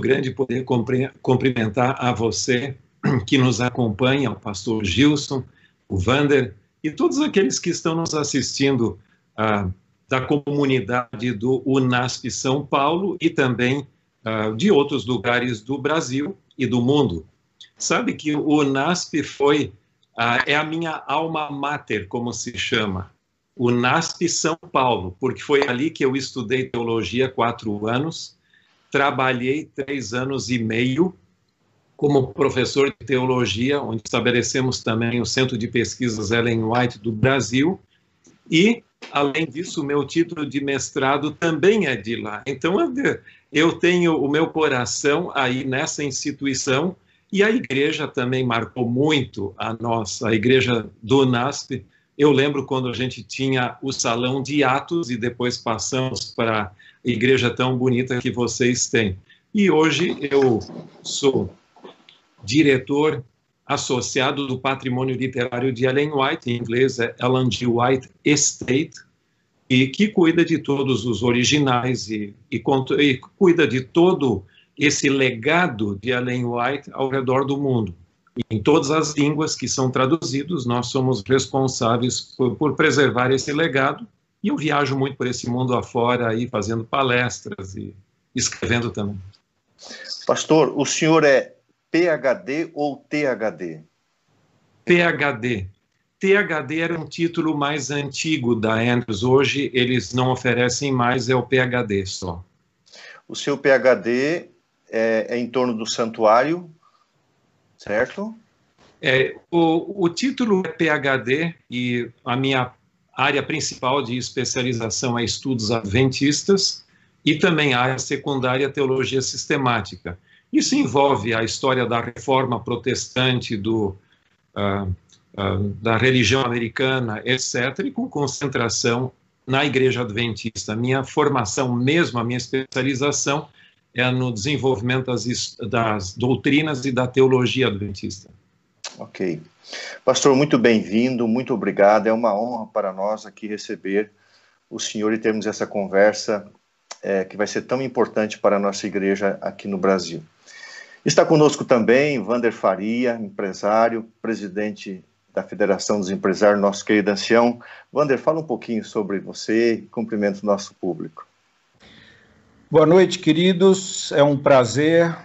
grande poder cumprimentar a você que nos acompanha, o pastor Gilson, o Vander e todos aqueles que estão nos assistindo ah, da comunidade do UNASP São Paulo e também ah, de outros lugares do Brasil e do mundo. Sabe que o UNASP foi, ah, é a minha alma mater, como se chama, o NASP São Paulo, porque foi ali que eu estudei teologia quatro anos, trabalhei três anos e meio como professor de teologia, onde estabelecemos também o Centro de Pesquisas Ellen White do Brasil, e, além disso, meu título de mestrado também é de lá. Então, eu tenho o meu coração aí nessa instituição, e a igreja também marcou muito a nossa, a igreja do NASP. Eu lembro quando a gente tinha o salão de Atos e depois passamos para igreja tão bonita que vocês têm. E hoje eu sou diretor associado do patrimônio literário de Ellen White, em inglês é Ellen G. White Estate, e que cuida de todos os originais e, e, e cuida de todo esse legado de Ellen White ao redor do mundo. Em todas as línguas que são traduzidos, nós somos responsáveis por, por preservar esse legado. E eu viajo muito por esse mundo afora, aí, fazendo palestras e escrevendo também. Pastor, o senhor é PhD ou THD? PhD. THD era um título mais antigo da Andrews. Hoje eles não oferecem mais, é o PhD só. O seu PhD é, é em torno do santuário, certo? É, o, o título é PhD e a minha área principal de especialização é estudos adventistas e também a área secundária teologia sistemática. Isso envolve a história da reforma protestante, do, uh, uh, da religião americana, etc., e com concentração na Igreja Adventista. Minha formação mesmo, a minha especialização, é no desenvolvimento das, das doutrinas e da teologia adventista. Ok. Pastor, muito bem-vindo, muito obrigado. É uma honra para nós aqui receber o senhor e termos essa conversa é, que vai ser tão importante para a nossa igreja aqui no Brasil. Está conosco também Vander Faria, empresário, presidente da Federação dos Empresários, nosso querido ancião. Vander, fala um pouquinho sobre você e cumprimento o nosso público. Boa noite, queridos. É um prazer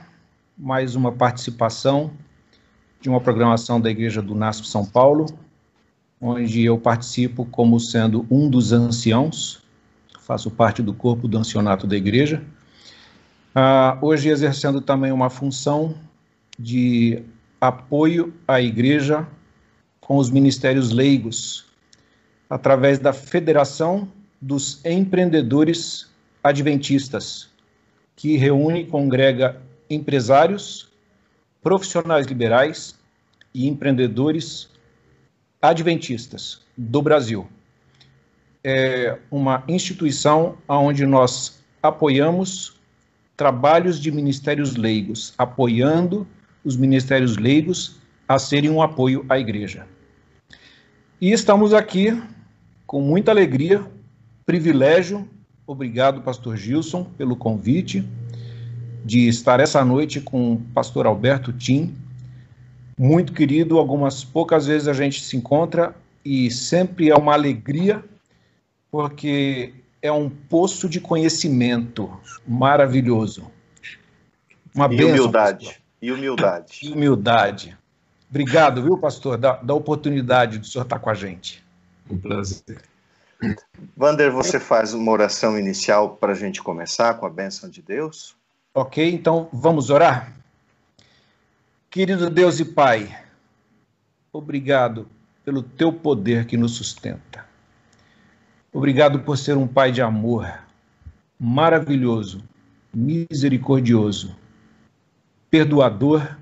mais uma participação de uma programação da Igreja do NASP São Paulo, onde eu participo como sendo um dos anciãos, faço parte do corpo do ancianato da igreja. Uh, hoje exercendo também uma função de apoio à igreja com os ministérios leigos, através da Federação dos Empreendedores Adventistas, que reúne e congrega empresários, profissionais liberais e empreendedores adventistas do Brasil. É uma instituição onde nós apoiamos trabalhos de ministérios leigos, apoiando os ministérios leigos a serem um apoio à igreja. E estamos aqui com muita alegria, privilégio, obrigado, pastor Gilson, pelo convite de estar essa noite com o pastor Alberto Tim, muito querido, algumas poucas vezes a gente se encontra e sempre é uma alegria, porque é um poço de conhecimento maravilhoso. Uma e bênção, humildade. Pastor. E humildade. E humildade. Obrigado, viu, pastor, da, da oportunidade de o senhor estar com a gente. Um prazer. Vander, você faz uma oração inicial para a gente começar com a bênção de Deus? Ok, então vamos orar? Querido Deus e Pai, obrigado pelo teu poder que nos sustenta. Obrigado por ser um pai de amor, maravilhoso, misericordioso, perdoador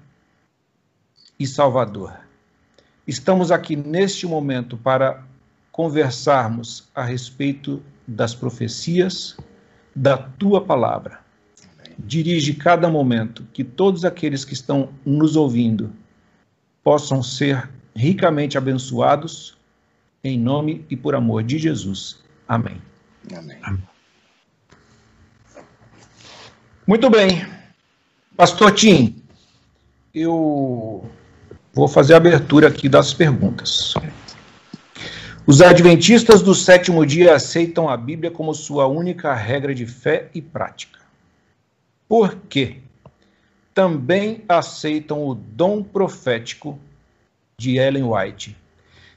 e salvador. Estamos aqui neste momento para conversarmos a respeito das profecias da tua palavra. Dirige cada momento que todos aqueles que estão nos ouvindo possam ser ricamente abençoados em nome e por amor de Jesus. Amém. Amém. Muito bem. Pastor Tim, eu vou fazer a abertura aqui das perguntas. Os adventistas do sétimo dia aceitam a Bíblia como sua única regra de fé e prática. Por quê? Também aceitam o dom profético de Ellen White.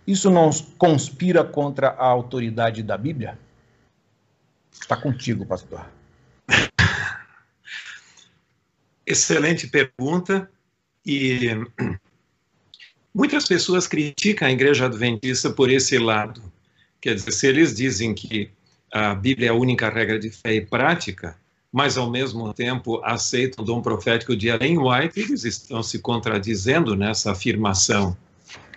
Isso não conspira contra a autoridade da Bíblia? Está contigo, pastor. Excelente pergunta. E muitas pessoas criticam a igreja adventista por esse lado. Quer dizer, se eles dizem que a Bíblia é a única regra de fé e prática, mas ao mesmo tempo aceitam o dom profético de Ellen White, eles estão se contradizendo nessa afirmação.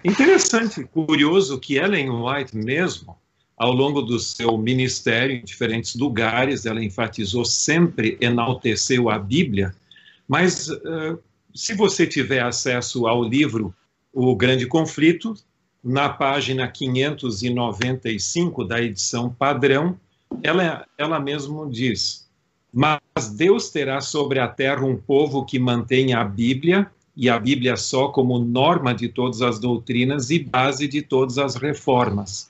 Interessante, curioso que Ellen White mesmo, ao longo do seu ministério em diferentes lugares, ela enfatizou sempre, enalteceu a Bíblia, mas uh, se você tiver acesso ao livro O Grande Conflito, na página 595 da edição padrão, ela, ela mesmo diz: Mas Deus terá sobre a terra um povo que mantém a Bíblia, e a Bíblia só como norma de todas as doutrinas e base de todas as reformas.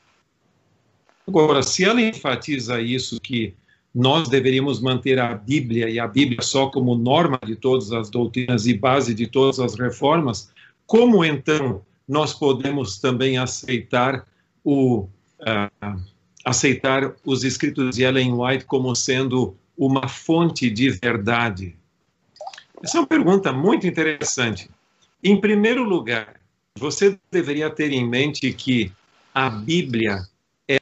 Agora, se ela enfatiza isso, que nós deveríamos manter a Bíblia e a Bíblia só como norma de todas as doutrinas e base de todas as reformas, como então nós podemos também aceitar o uh, aceitar os escritos de Ellen White como sendo uma fonte de verdade? Essa é uma pergunta muito interessante. Em primeiro lugar, você deveria ter em mente que a Bíblia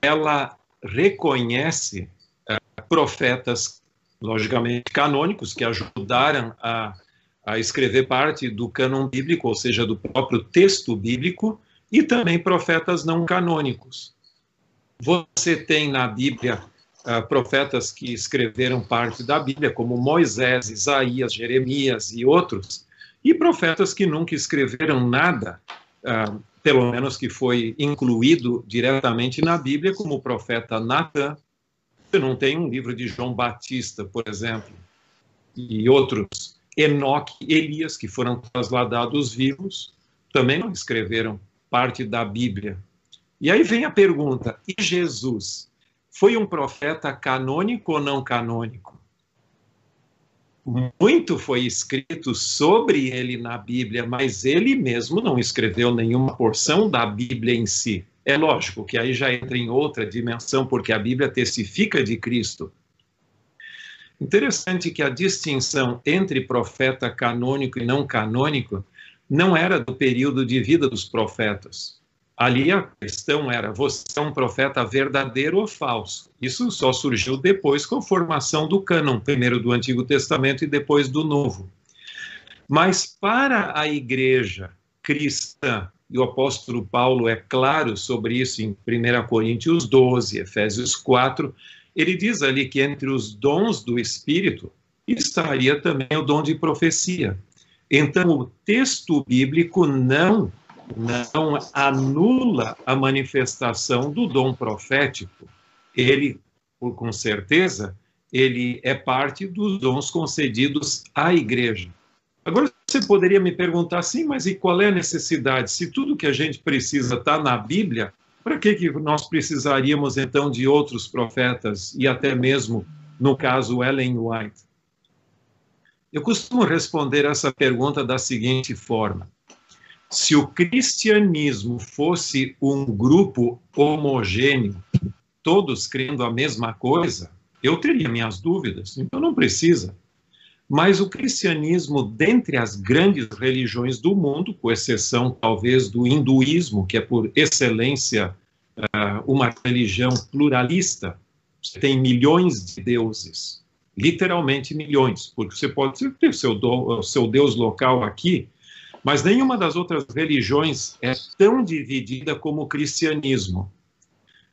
ela reconhece profetas, logicamente canônicos, que ajudaram a, a escrever parte do cânon bíblico, ou seja, do próprio texto bíblico, e também profetas não canônicos. Você tem na Bíblia uh, profetas que escreveram parte da Bíblia, como Moisés, Isaías, Jeremias e outros, e profetas que nunca escreveram nada, uh, pelo menos que foi incluído diretamente na Bíblia, como o profeta Natan, você não tem um livro de João Batista, por exemplo, e outros, Enoque Elias, que foram trasladados vivos, também não escreveram parte da Bíblia. E aí vem a pergunta: e Jesus foi um profeta canônico ou não canônico? Muito foi escrito sobre ele na Bíblia, mas ele mesmo não escreveu nenhuma porção da Bíblia em si. É lógico que aí já entra em outra dimensão, porque a Bíblia testifica de Cristo. Interessante que a distinção entre profeta canônico e não canônico não era do período de vida dos profetas. Ali a questão era: você é um profeta verdadeiro ou falso? Isso só surgiu depois com a formação do cânon, primeiro do Antigo Testamento e depois do Novo. Mas para a igreja cristã e o apóstolo Paulo é claro sobre isso em 1 Coríntios 12, Efésios 4. Ele diz ali que entre os dons do Espírito estaria também o dom de profecia. Então, o texto bíblico não, não anula a manifestação do dom profético. Ele, com certeza, ele é parte dos dons concedidos à igreja. Agora, você poderia me perguntar assim, mas e qual é a necessidade? Se tudo que a gente precisa está na Bíblia, para que, que nós precisaríamos então de outros profetas e até mesmo, no caso, Ellen White? Eu costumo responder essa pergunta da seguinte forma: se o cristianismo fosse um grupo homogêneo, todos crendo a mesma coisa, eu teria minhas dúvidas, então não precisa. Mas o cristianismo, dentre as grandes religiões do mundo, com exceção talvez do hinduísmo, que é por excelência uh, uma religião pluralista, você tem milhões de deuses, literalmente milhões, porque você pode ter seu, seu deus local aqui, mas nenhuma das outras religiões é tão dividida como o cristianismo.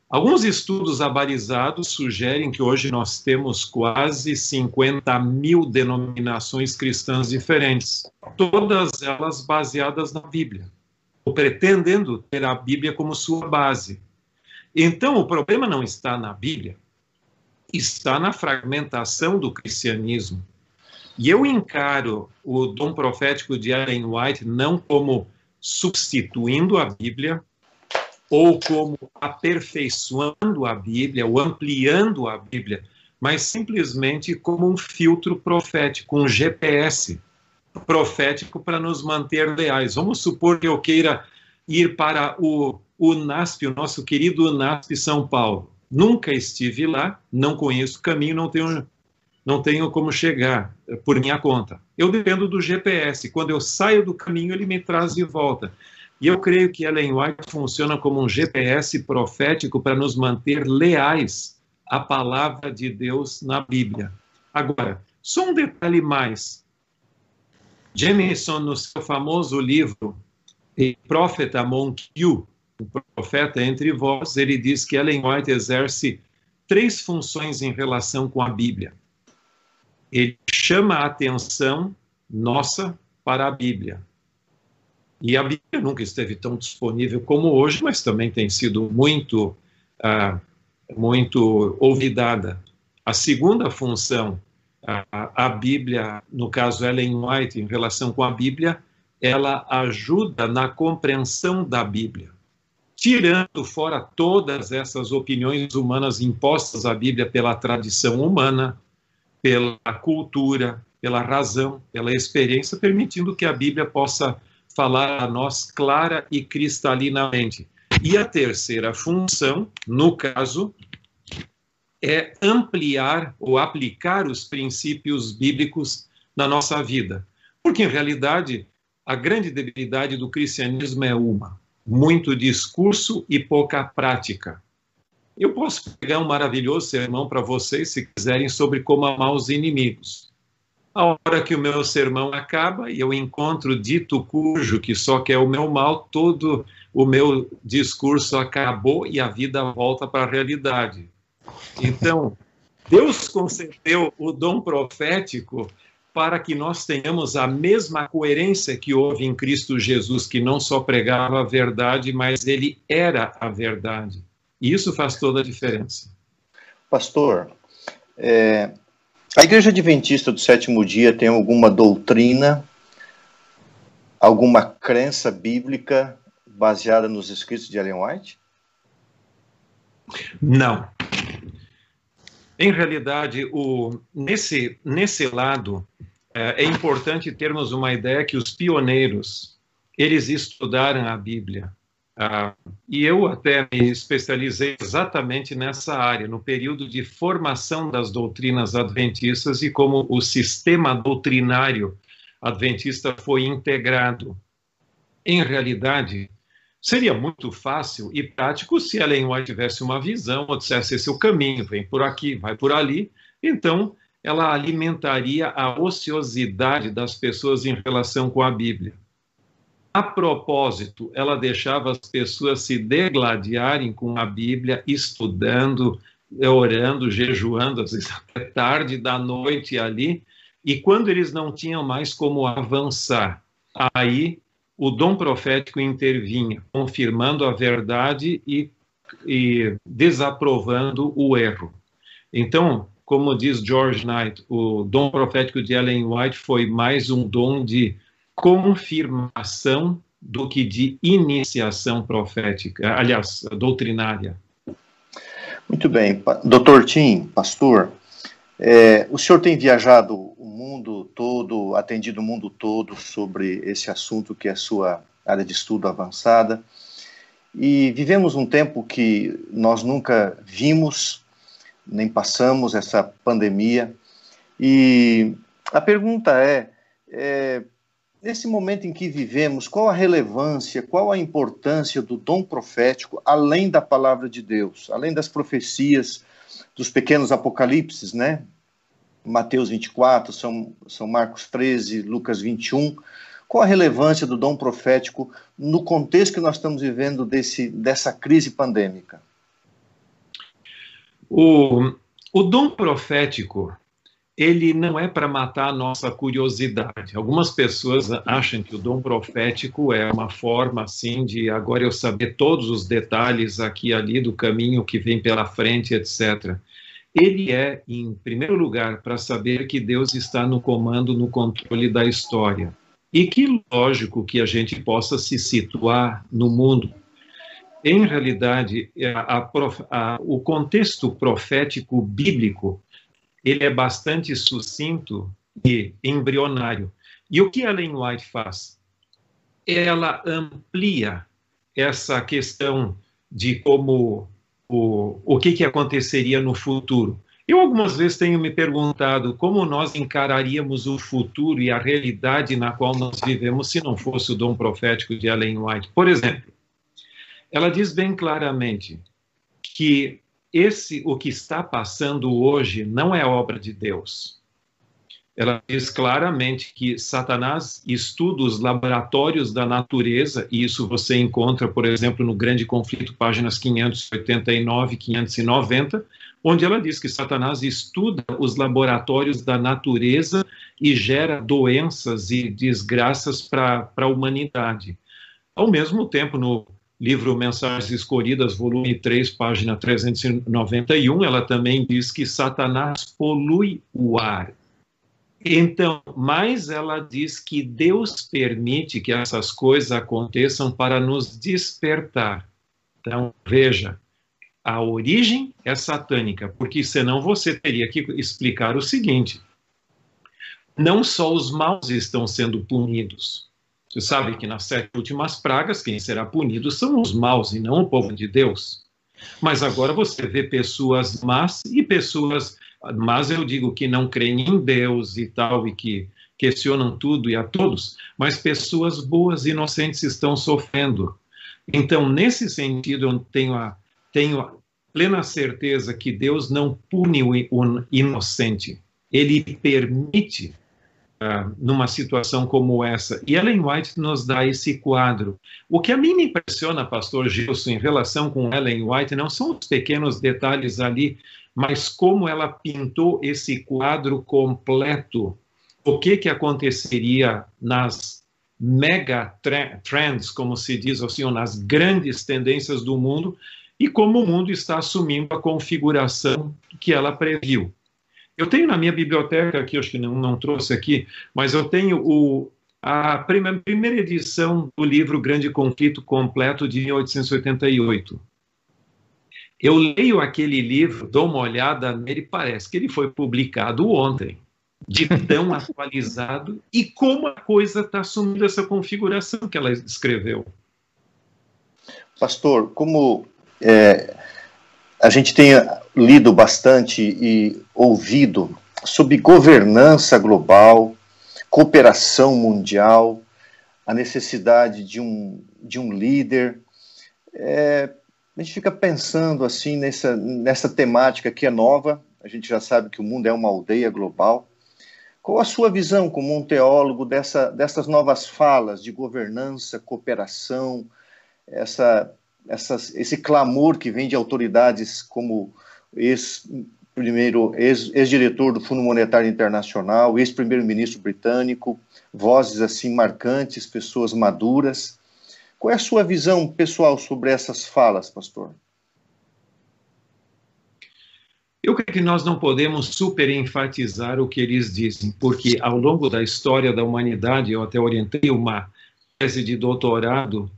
Alguns estudos abalizados sugerem que hoje nós temos quase 50 mil denominações cristãs diferentes, todas elas baseadas na Bíblia, ou pretendendo ter a Bíblia como sua base. Então, o problema não está na Bíblia, está na fragmentação do cristianismo. E eu encaro o dom profético de Ellen White não como substituindo a Bíblia, ou como aperfeiçoando a Bíblia, ou ampliando a Bíblia, mas simplesmente como um filtro profético, um GPS profético para nos manter leais. Vamos supor que eu queira ir para o, o NASP, o nosso querido NASP São Paulo. Nunca estive lá, não conheço o caminho, não tenho, não tenho como chegar por minha conta. Eu dependo do GPS. Quando eu saio do caminho, ele me traz de volta. E eu creio que Ellen White funciona como um GPS profético para nos manter leais à palavra de Deus na Bíblia. Agora, só um detalhe mais. Jameson, no seu famoso livro Prophet Among You, o profeta entre vós, ele diz que Ellen White exerce três funções em relação com a Bíblia. Ele chama a atenção nossa para a Bíblia. E a Bíblia nunca esteve tão disponível como hoje, mas também tem sido muito, uh, muito olvidada. A segunda função, uh, a Bíblia, no caso Ellen White, em relação com a Bíblia, ela ajuda na compreensão da Bíblia, tirando fora todas essas opiniões humanas impostas à Bíblia pela tradição humana, pela cultura, pela razão, pela experiência, permitindo que a Bíblia possa falar a nós clara e cristalinamente. E a terceira função, no caso, é ampliar ou aplicar os princípios bíblicos na nossa vida. Porque, em realidade, a grande debilidade do cristianismo é uma: muito discurso e pouca prática. Eu posso pegar um maravilhoso sermão para vocês, se quiserem, sobre como amar os inimigos. A hora que o meu sermão acaba e eu encontro dito cujo que só quer o meu mal, todo o meu discurso acabou e a vida volta para a realidade. Então, Deus concedeu o dom profético para que nós tenhamos a mesma coerência que houve em Cristo Jesus, que não só pregava a verdade, mas ele era a verdade. E isso faz toda a diferença. Pastor, é, a Igreja Adventista do Sétimo Dia tem alguma doutrina, alguma crença bíblica baseada nos escritos de Ellen White? Não. Em realidade, o, nesse, nesse lado, é, é importante termos uma ideia que os pioneiros, eles estudaram a Bíblia. Ah, e eu até me especializei exatamente nessa área, no período de formação das doutrinas adventistas e como o sistema doutrinário adventista foi integrado. Em realidade, seria muito fácil e prático se Ellen White tivesse uma visão ou dissesse esse é o caminho, vem por aqui, vai por ali. Então, ela alimentaria a ociosidade das pessoas em relação com a Bíblia a propósito, ela deixava as pessoas se degladiarem com a Bíblia, estudando, orando, jejuando, às vezes até tarde da noite ali, e quando eles não tinham mais como avançar, aí o dom profético intervinha, confirmando a verdade e, e desaprovando o erro. Então, como diz George Knight, o dom profético de Ellen White foi mais um dom de confirmação do que de iniciação profética, aliás, doutrinária. Muito bem. Doutor Tim, pastor, é, o senhor tem viajado o mundo todo, atendido o mundo todo sobre esse assunto que é a sua área de estudo avançada. E vivemos um tempo que nós nunca vimos, nem passamos essa pandemia. E a pergunta é, é Nesse momento em que vivemos, qual a relevância, qual a importância do dom profético, além da palavra de Deus, além das profecias dos pequenos apocalipses, né? Mateus 24, São, São Marcos 13, Lucas 21. Qual a relevância do dom profético no contexto que nós estamos vivendo desse, dessa crise pandêmica? O, o dom profético ele não é para matar a nossa curiosidade. Algumas pessoas acham que o dom profético é uma forma assim de agora eu saber todos os detalhes aqui ali do caminho que vem pela frente, etc. ele é, em primeiro lugar, para saber que Deus está no comando, no controle da história. E que lógico que a gente possa se situar no mundo. Em realidade, a, a, a, o contexto profético bíblico ele é bastante sucinto e embrionário. E o que Ellen White faz? Ela amplia essa questão de como o, o que, que aconteceria no futuro. Eu algumas vezes tenho me perguntado como nós encararíamos o futuro e a realidade na qual nós vivemos se não fosse o dom profético de Ellen White. Por exemplo, ela diz bem claramente que esse o que está passando hoje não é obra de Deus. Ela diz claramente que Satanás estuda os laboratórios da natureza, e isso você encontra, por exemplo, no Grande Conflito, páginas 589 e 590, onde ela diz que Satanás estuda os laboratórios da natureza e gera doenças e desgraças para a humanidade. Ao mesmo tempo, no livro Mensagens Escolhidas, volume 3, página 391, ela também diz que Satanás polui o ar. Então, mas ela diz que Deus permite que essas coisas aconteçam para nos despertar. Então, veja, a origem é satânica, porque senão você teria que explicar o seguinte: não só os maus estão sendo punidos, você sabe que nas sete últimas pragas, quem será punido são os maus e não o povo de Deus. Mas agora você vê pessoas más e pessoas, mas eu digo que não creem em Deus e tal, e que questionam tudo e a todos, mas pessoas boas e inocentes estão sofrendo. Então, nesse sentido, eu tenho a, tenho a plena certeza que Deus não pune o inocente, ele permite numa situação como essa. E Ellen White nos dá esse quadro. O que a mim me impressiona, pastor Gilson, em relação com Ellen White, não são os pequenos detalhes ali, mas como ela pintou esse quadro completo. O que, que aconteceria nas mega trends, como se diz ou nas grandes tendências do mundo, e como o mundo está assumindo a configuração que ela previu. Eu tenho na minha biblioteca aqui, acho que não, não trouxe aqui, mas eu tenho o, a primeira, primeira edição do livro Grande Conflito Completo de 1888. Eu leio aquele livro, dou uma olhada nele, parece que ele foi publicado ontem, de tão atualizado e como a coisa está assumindo essa configuração que ela escreveu. Pastor, como é, a gente tem lido bastante e ouvido sobre governança global, cooperação mundial, a necessidade de um, de um líder. É, a gente fica pensando assim nessa, nessa temática que é nova, a gente já sabe que o mundo é uma aldeia global. Qual a sua visão como um teólogo dessa, dessas novas falas de governança, cooperação, essa esse clamor que vem de autoridades como ex primeiro ex-diretor do Fundo Monetário Internacional, ex-primeiro-ministro britânico, vozes assim marcantes, pessoas maduras. Qual é a sua visão pessoal sobre essas falas, pastor? Eu creio que nós não podemos super enfatizar o que eles dizem, porque ao longo da história da humanidade, eu até orientei uma tese de doutorado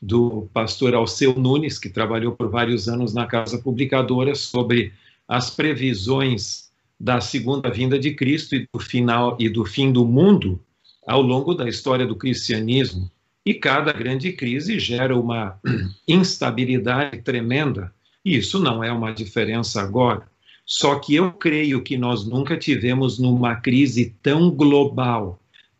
do pastor Alceu Nunes, que trabalhou por vários anos na Casa Publicadora, sobre as previsões da segunda vinda de Cristo e do final e do fim do mundo ao longo da história do cristianismo. E cada grande crise gera uma instabilidade tremenda. E isso não é uma diferença agora. Só que eu creio que nós nunca tivemos numa crise tão global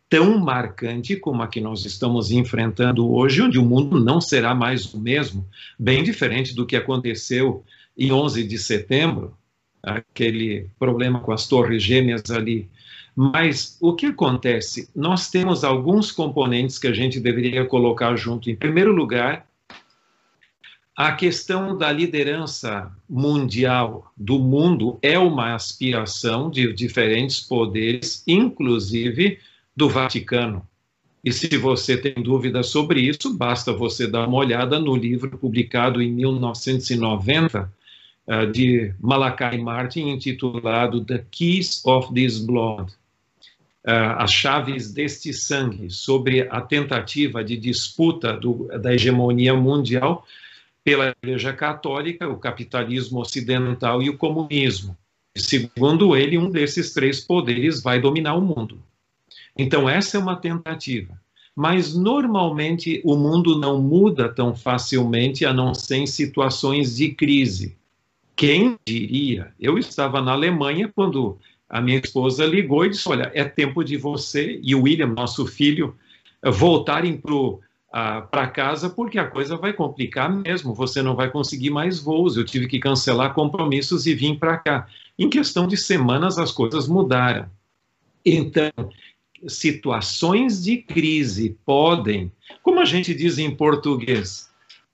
tão marcante como a que nós estamos enfrentando hoje, onde o mundo não será mais o mesmo, bem diferente do que aconteceu em 11 de setembro, aquele problema com as torres gêmeas ali. Mas o que acontece? Nós temos alguns componentes que a gente deveria colocar junto. Em primeiro lugar, a questão da liderança mundial do mundo é uma aspiração de diferentes poderes, inclusive do Vaticano. E se você tem dúvida sobre isso, basta você dar uma olhada no livro publicado em 1990, uh, de Malachi Martin intitulado The Keys of This Blood. Uh, as chaves deste sangue, sobre a tentativa de disputa do, da hegemonia mundial pela Igreja Católica, o capitalismo ocidental e o comunismo. Segundo ele, um desses três poderes vai dominar o mundo. Então, essa é uma tentativa. Mas, normalmente, o mundo não muda tão facilmente, a não ser em situações de crise. Quem diria? Eu estava na Alemanha quando a minha esposa ligou e disse: Olha, é tempo de você e o William, nosso filho, voltarem para casa porque a coisa vai complicar mesmo. Você não vai conseguir mais voos. Eu tive que cancelar compromissos e vim para cá. Em questão de semanas, as coisas mudaram. Então, situações de crise podem, como a gente diz em português,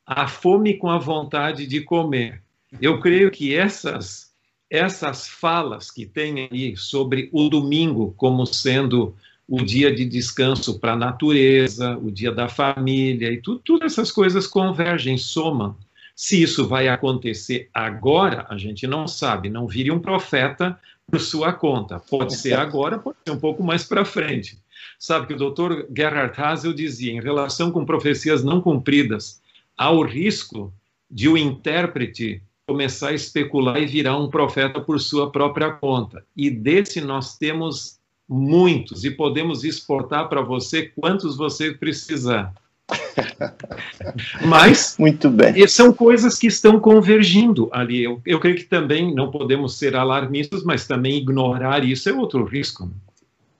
a fome com a vontade de comer. Eu creio que essas essas falas que tem aí sobre o domingo como sendo o dia de descanso para a natureza, o dia da família e tudo, todas essas coisas convergem, somam. Se isso vai acontecer agora, a gente não sabe. Não vire um profeta por sua conta. Pode ser agora, pode ser um pouco mais para frente. Sabe que o Dr. Gerhard Hassel dizia, em relação com profecias não cumpridas, há o risco de o intérprete começar a especular e virar um profeta por sua própria conta. E desse nós temos muitos e podemos exportar para você quantos você precisar. Mas muito bem. São coisas que estão convergindo ali. Eu, eu creio que também não podemos ser alarmistas, mas também ignorar isso é outro risco.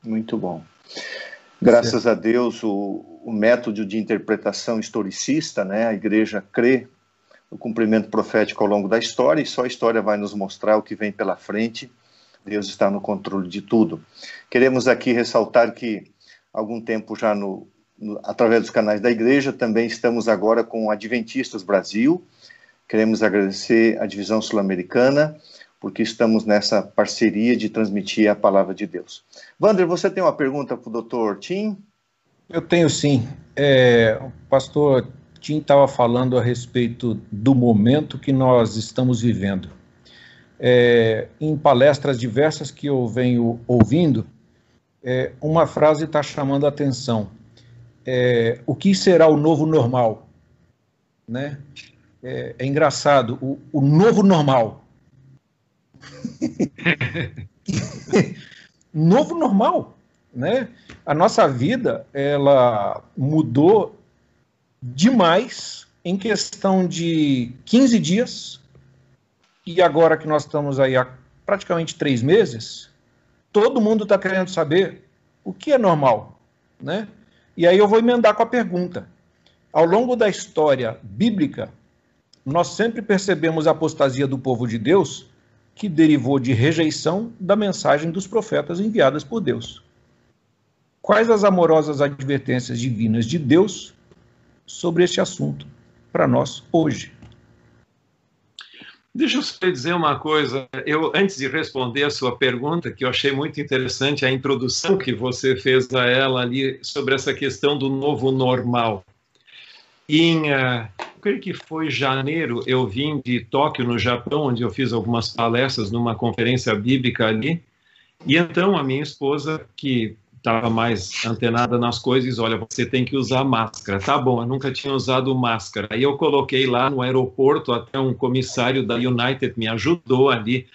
Muito bom. Graças a Deus, o, o método de interpretação historicista, né, a igreja crê no cumprimento profético ao longo da história e só a história vai nos mostrar o que vem pela frente. Deus está no controle de tudo. Queremos aqui ressaltar que, algum tempo já no, através dos canais da igreja, também estamos agora com Adventistas Brasil. Queremos agradecer a divisão sul-americana porque estamos nessa parceria de transmitir a palavra de Deus. Wander, você tem uma pergunta para o doutor Tim? Eu tenho sim. É, o pastor Tim estava falando a respeito do momento que nós estamos vivendo. É, em palestras diversas que eu venho ouvindo, é, uma frase está chamando a atenção. É, o que será o novo normal? Né? É, é engraçado, o, o novo normal novo normal, né? A nossa vida, ela mudou demais em questão de 15 dias, e agora que nós estamos aí há praticamente três meses, todo mundo está querendo saber o que é normal, né? E aí eu vou emendar com a pergunta. Ao longo da história bíblica, nós sempre percebemos a apostasia do povo de Deus que derivou de rejeição da mensagem dos profetas enviadas por Deus. Quais as amorosas advertências divinas de Deus sobre este assunto para nós hoje? Deixa eu só dizer uma coisa. Eu, antes de responder a sua pergunta, que eu achei muito interessante a introdução que você fez a ela ali sobre essa questão do novo normal. Em, uh, creio que foi janeiro, eu vim de Tóquio, no Japão, onde eu fiz algumas palestras numa conferência bíblica ali. E então a minha esposa, que estava mais antenada nas coisas, olha, você tem que usar máscara. Tá bom, eu nunca tinha usado máscara. Aí eu coloquei lá no aeroporto, até um comissário da United me ajudou ali,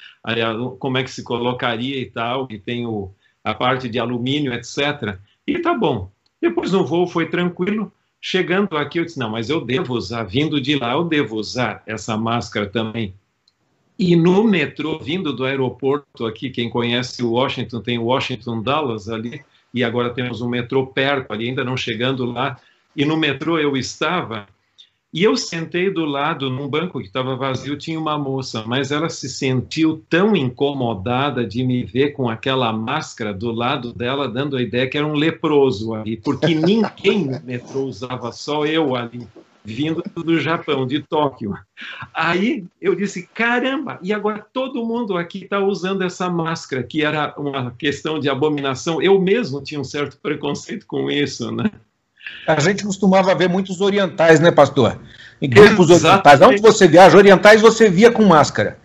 como é que se colocaria e tal, e tem o, a parte de alumínio, etc. E tá bom. Depois no voo foi tranquilo. Chegando aqui, eu disse: não, mas eu devo usar, vindo de lá, eu devo usar essa máscara também. E no metrô, vindo do aeroporto aqui, quem conhece o Washington, tem o Washington Dallas ali, e agora temos um metrô perto ali, ainda não chegando lá. E no metrô eu estava, e eu sentei do lado, num banco que estava vazio, tinha uma moça, mas ela se sentiu tão incomodada de me ver com aquela máscara do lado dela, dando a ideia que era um leproso ali, porque ninguém no metrô usava, só eu ali, vindo do Japão, de Tóquio. Aí eu disse: caramba, e agora todo mundo aqui está usando essa máscara, que era uma questão de abominação. Eu mesmo tinha um certo preconceito com isso, né? A gente costumava ver muitos orientais, né, pastor? Em grupos Exatamente. orientais. Onde você viaja, orientais você via com máscara.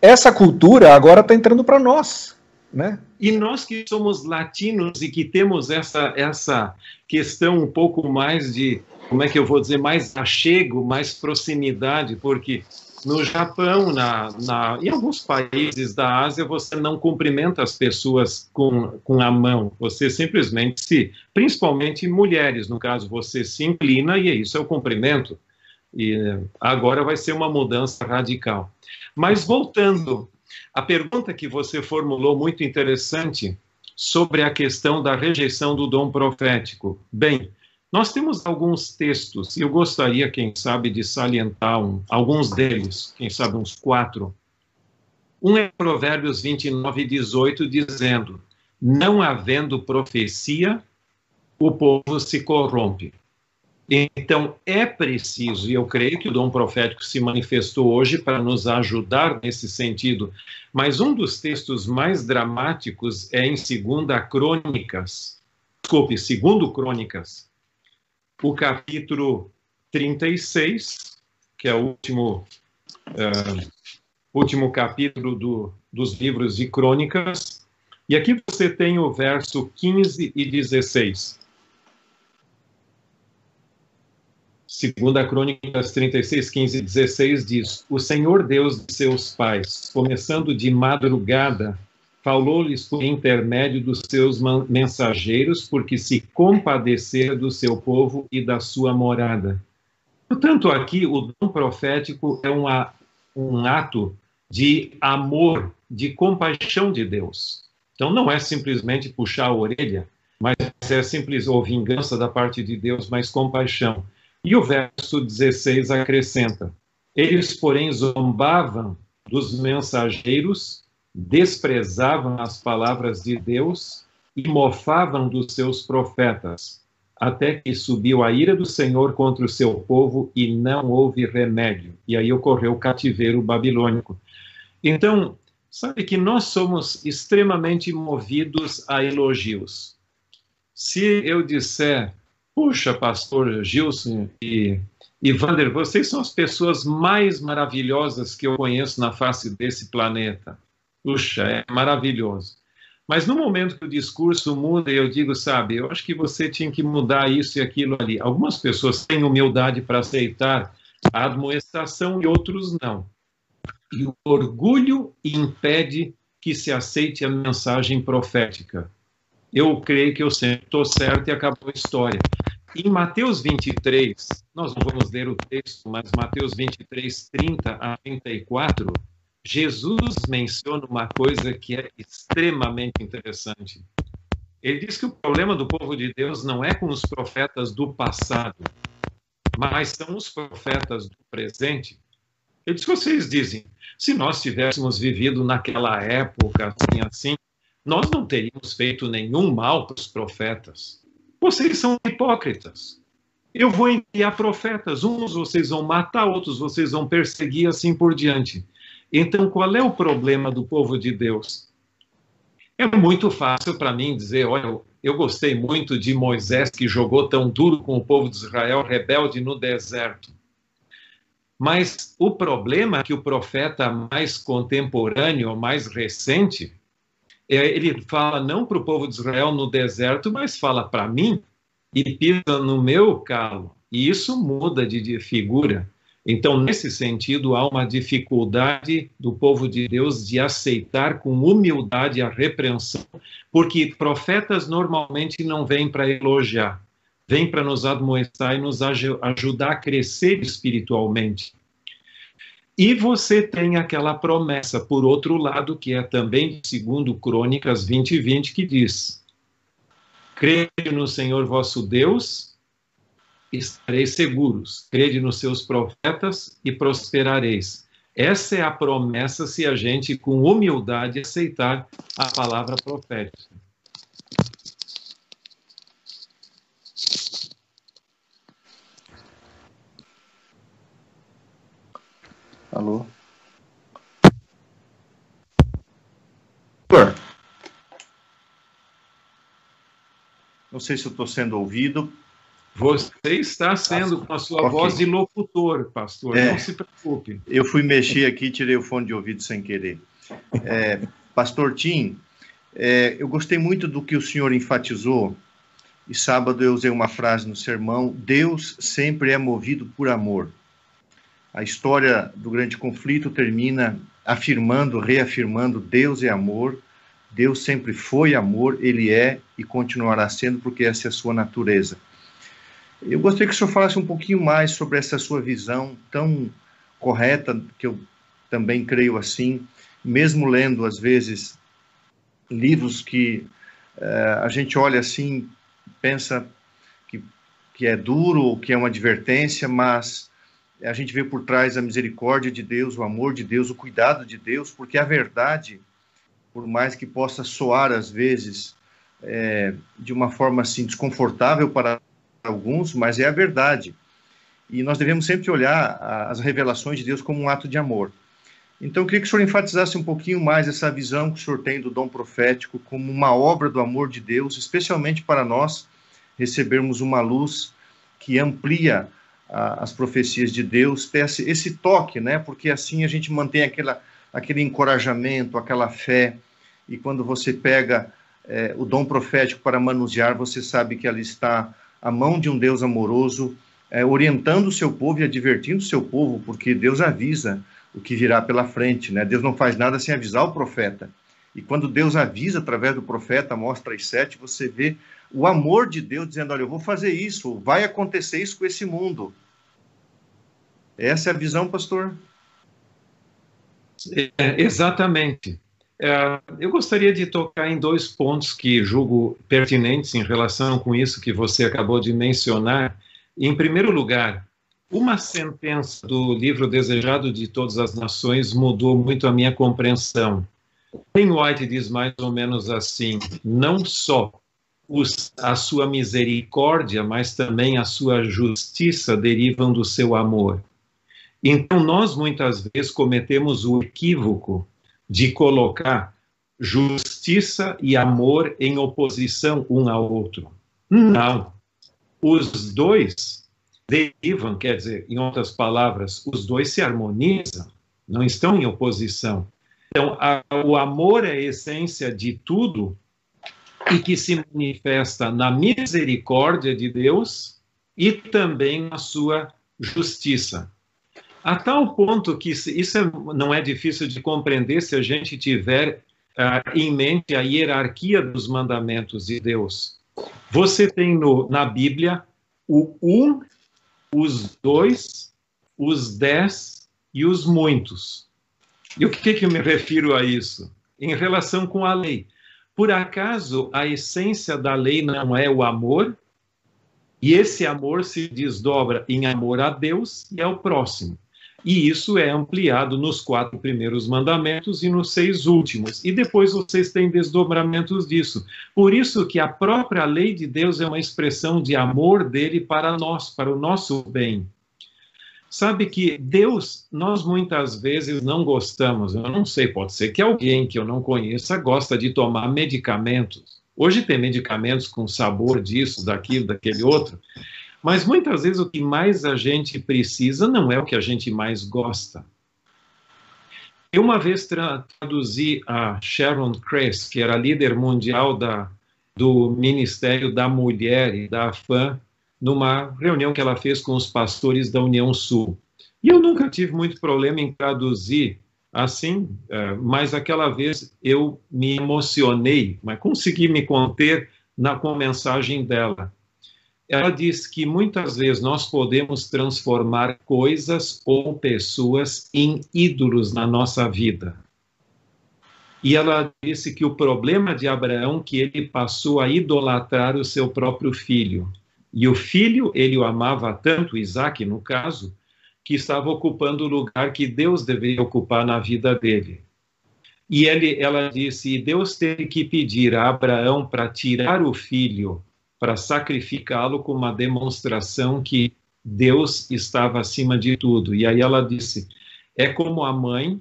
essa cultura agora está entrando para nós, né? E nós que somos latinos e que temos essa, essa questão um pouco mais de, como é que eu vou dizer, mais achego, mais proximidade, porque no Japão, na, na, em alguns países da Ásia, você não cumprimenta as pessoas com, com a mão, você simplesmente se, principalmente mulheres, no caso, você se inclina e isso é o cumprimento. E agora vai ser uma mudança radical. Mas voltando, a pergunta que você formulou muito interessante sobre a questão da rejeição do dom profético. Bem, nós temos alguns textos, e eu gostaria, quem sabe, de salientar um, alguns deles, quem sabe uns quatro. Um é Provérbios 29, 18, dizendo: Não havendo profecia, o povo se corrompe. Então, é preciso, e eu creio que o dom profético se manifestou hoje para nos ajudar nesse sentido, mas um dos textos mais dramáticos é em 2 Crônicas, desculpe, 2 Crônicas, o capítulo 36, que é o último, uh, último capítulo do, dos livros de Crônicas, e aqui você tem o verso 15 e 16. Segunda Crônicas 36, 15 e 16 diz: O Senhor Deus de seus pais, começando de madrugada, falou-lhes por intermédio dos seus mensageiros, porque se compadecer do seu povo e da sua morada. Portanto, aqui o dom profético é uma, um ato de amor, de compaixão de Deus. Então, não é simplesmente puxar a orelha, mas é simples ou vingança da parte de Deus, mas compaixão. E o verso 16 acrescenta: Eles, porém, zombavam dos mensageiros, desprezavam as palavras de Deus e mofavam dos seus profetas, até que subiu a ira do Senhor contra o seu povo e não houve remédio. E aí ocorreu o cativeiro babilônico. Então, sabe que nós somos extremamente movidos a elogios. Se eu disser Puxa, pastor Gilson e, e Vander, vocês são as pessoas mais maravilhosas que eu conheço na face desse planeta. Puxa, é maravilhoso. Mas no momento que o discurso muda, eu digo, sabe, eu acho que você tinha que mudar isso e aquilo ali. Algumas pessoas têm humildade para aceitar a admoestação e outros não. E o orgulho impede que se aceite a mensagem profética. Eu creio que eu sempre estou certo e acabou a história. Em Mateus 23, nós não vamos ler o texto, mas Mateus 23, 30 a 34, Jesus menciona uma coisa que é extremamente interessante. Ele diz que o problema do povo de Deus não é com os profetas do passado, mas são os profetas do presente. Ele diz que vocês dizem, se nós tivéssemos vivido naquela época assim, assim, nós não teríamos feito nenhum mal para os profetas. Vocês são hipócritas. Eu vou enviar profetas, uns vocês vão matar, outros vocês vão perseguir, assim por diante. Então, qual é o problema do povo de Deus? É muito fácil para mim dizer: olha, eu gostei muito de Moisés que jogou tão duro com o povo de Israel, rebelde no deserto. Mas o problema que o profeta mais contemporâneo, mais recente, é, ele fala não para o povo de Israel no deserto, mas fala para mim e pisa no meu calo. E isso muda de, de figura. Então, nesse sentido, há uma dificuldade do povo de Deus de aceitar com humildade a repreensão, porque profetas normalmente não vêm para elogiar, vêm para nos admoestar e nos ajudar a crescer espiritualmente. E você tem aquela promessa, por outro lado, que é também segundo Crônicas 20 e 20, que diz: Crede no Senhor vosso Deus, estareis seguros. Crede nos seus profetas e prosperareis. Essa é a promessa se a gente, com humildade, aceitar a palavra profética. Alô? Não sei se eu estou sendo ouvido. Você está sendo com a sua okay. voz de locutor, pastor. É, não se preocupe. Eu fui mexer aqui e tirei o fone de ouvido sem querer. É, pastor Tim, é, eu gostei muito do que o senhor enfatizou. E sábado eu usei uma frase no sermão: Deus sempre é movido por amor. A história do grande conflito termina afirmando, reafirmando: Deus é amor, Deus sempre foi amor, ele é e continuará sendo, porque essa é a sua natureza. Eu gostaria que o senhor falasse um pouquinho mais sobre essa sua visão tão correta, que eu também creio assim, mesmo lendo, às vezes, livros que uh, a gente olha assim, pensa que, que é duro ou que é uma advertência, mas a gente vê por trás a misericórdia de Deus, o amor de Deus, o cuidado de Deus, porque a verdade, por mais que possa soar às vezes é, de uma forma assim desconfortável para alguns, mas é a verdade. E nós devemos sempre olhar as revelações de Deus como um ato de amor. Então, eu queria que o senhor enfatizasse um pouquinho mais essa visão que o senhor tem do dom profético como uma obra do amor de Deus, especialmente para nós recebermos uma luz que amplia as profecias de Deus, esse, esse, toque, né? Porque assim a gente mantém aquela, aquele encorajamento, aquela fé. E quando você pega é, o dom profético para manusear, você sabe que ali está a mão de um Deus amoroso, é, orientando o seu povo e advertindo o seu povo, porque Deus avisa o que virá pela frente, né? Deus não faz nada sem avisar o profeta. E quando Deus avisa através do profeta, mostra as sete, você vê o amor de Deus dizendo: Olha, eu vou fazer isso, vai acontecer isso com esse mundo. Essa é a visão, pastor? É, exatamente. É, eu gostaria de tocar em dois pontos que julgo pertinentes em relação com isso que você acabou de mencionar. Em primeiro lugar, uma sentença do livro Desejado de Todas as Nações mudou muito a minha compreensão. Ken White diz mais ou menos assim: não só os, a sua misericórdia, mas também a sua justiça derivam do seu amor. Então, nós muitas vezes cometemos o equívoco de colocar justiça e amor em oposição um ao outro. Não. Os dois derivam, quer dizer, em outras palavras, os dois se harmonizam, não estão em oposição. Então, a, o amor é a essência de tudo e que se manifesta na misericórdia de Deus e também na sua justiça. A tal ponto que isso é, não é difícil de compreender se a gente tiver uh, em mente a hierarquia dos mandamentos de Deus. Você tem no, na Bíblia o um os dois, os dez e os muitos. E o que, que eu me refiro a isso? Em relação com a lei. Por acaso a essência da lei não é o amor? E esse amor se desdobra em amor a Deus e ao próximo. E isso é ampliado nos quatro primeiros mandamentos e nos seis últimos. E depois vocês têm desdobramentos disso. Por isso que a própria lei de Deus é uma expressão de amor dele para nós, para o nosso bem. Sabe que Deus, nós muitas vezes não gostamos, eu não sei, pode ser que alguém que eu não conheça gosta de tomar medicamentos. Hoje tem medicamentos com sabor disso, daquilo, daquele outro. Mas muitas vezes o que mais a gente precisa não é o que a gente mais gosta. Eu uma vez traduzi a Sharon Cress, que era líder mundial da, do Ministério da Mulher e da FAM, numa reunião que ela fez com os pastores da União Sul. E eu nunca tive muito problema em traduzir assim, é, mas aquela vez eu me emocionei, mas consegui me conter na com mensagem dela ela diz que muitas vezes nós podemos transformar coisas ou pessoas em ídolos na nossa vida. E ela disse que o problema de Abraão que ele passou a idolatrar o seu próprio filho. E o filho, ele o amava tanto, Isaac no caso, que estava ocupando o lugar que Deus deveria ocupar na vida dele. E ele, ela disse, Deus teve que pedir a Abraão para tirar o filho para sacrificá-lo como uma demonstração que Deus estava acima de tudo. E aí ela disse: é como a mãe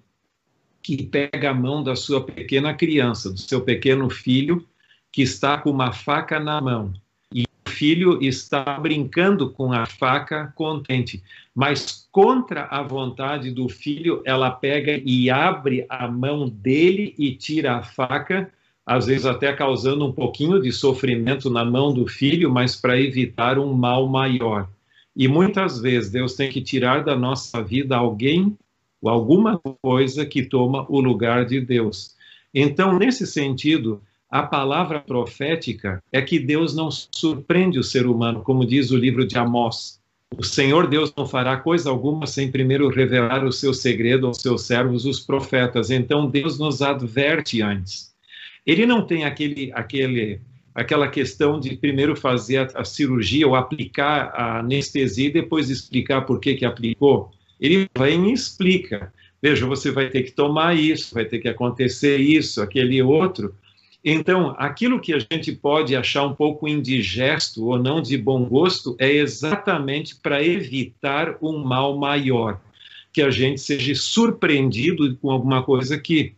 que pega a mão da sua pequena criança, do seu pequeno filho, que está com uma faca na mão. E o filho está brincando com a faca contente, mas contra a vontade do filho, ela pega e abre a mão dele e tira a faca, às vezes até causando um pouquinho de sofrimento na mão do filho, mas para evitar um mal maior. E muitas vezes Deus tem que tirar da nossa vida alguém ou alguma coisa que toma o lugar de Deus. Então, nesse sentido, a palavra profética é que Deus não surpreende o ser humano, como diz o livro de Amós. O Senhor Deus não fará coisa alguma sem primeiro revelar o seu segredo aos seus servos, os profetas. Então Deus nos adverte antes. Ele não tem aquele, aquele, aquela questão de primeiro fazer a, a cirurgia ou aplicar a anestesia e depois explicar por que, que aplicou. Ele vem e explica. Veja, você vai ter que tomar isso, vai ter que acontecer isso, aquele outro então, aquilo que a gente pode achar um pouco indigesto ou não de bom gosto é exatamente para evitar um mal maior, que a gente seja surpreendido com alguma coisa que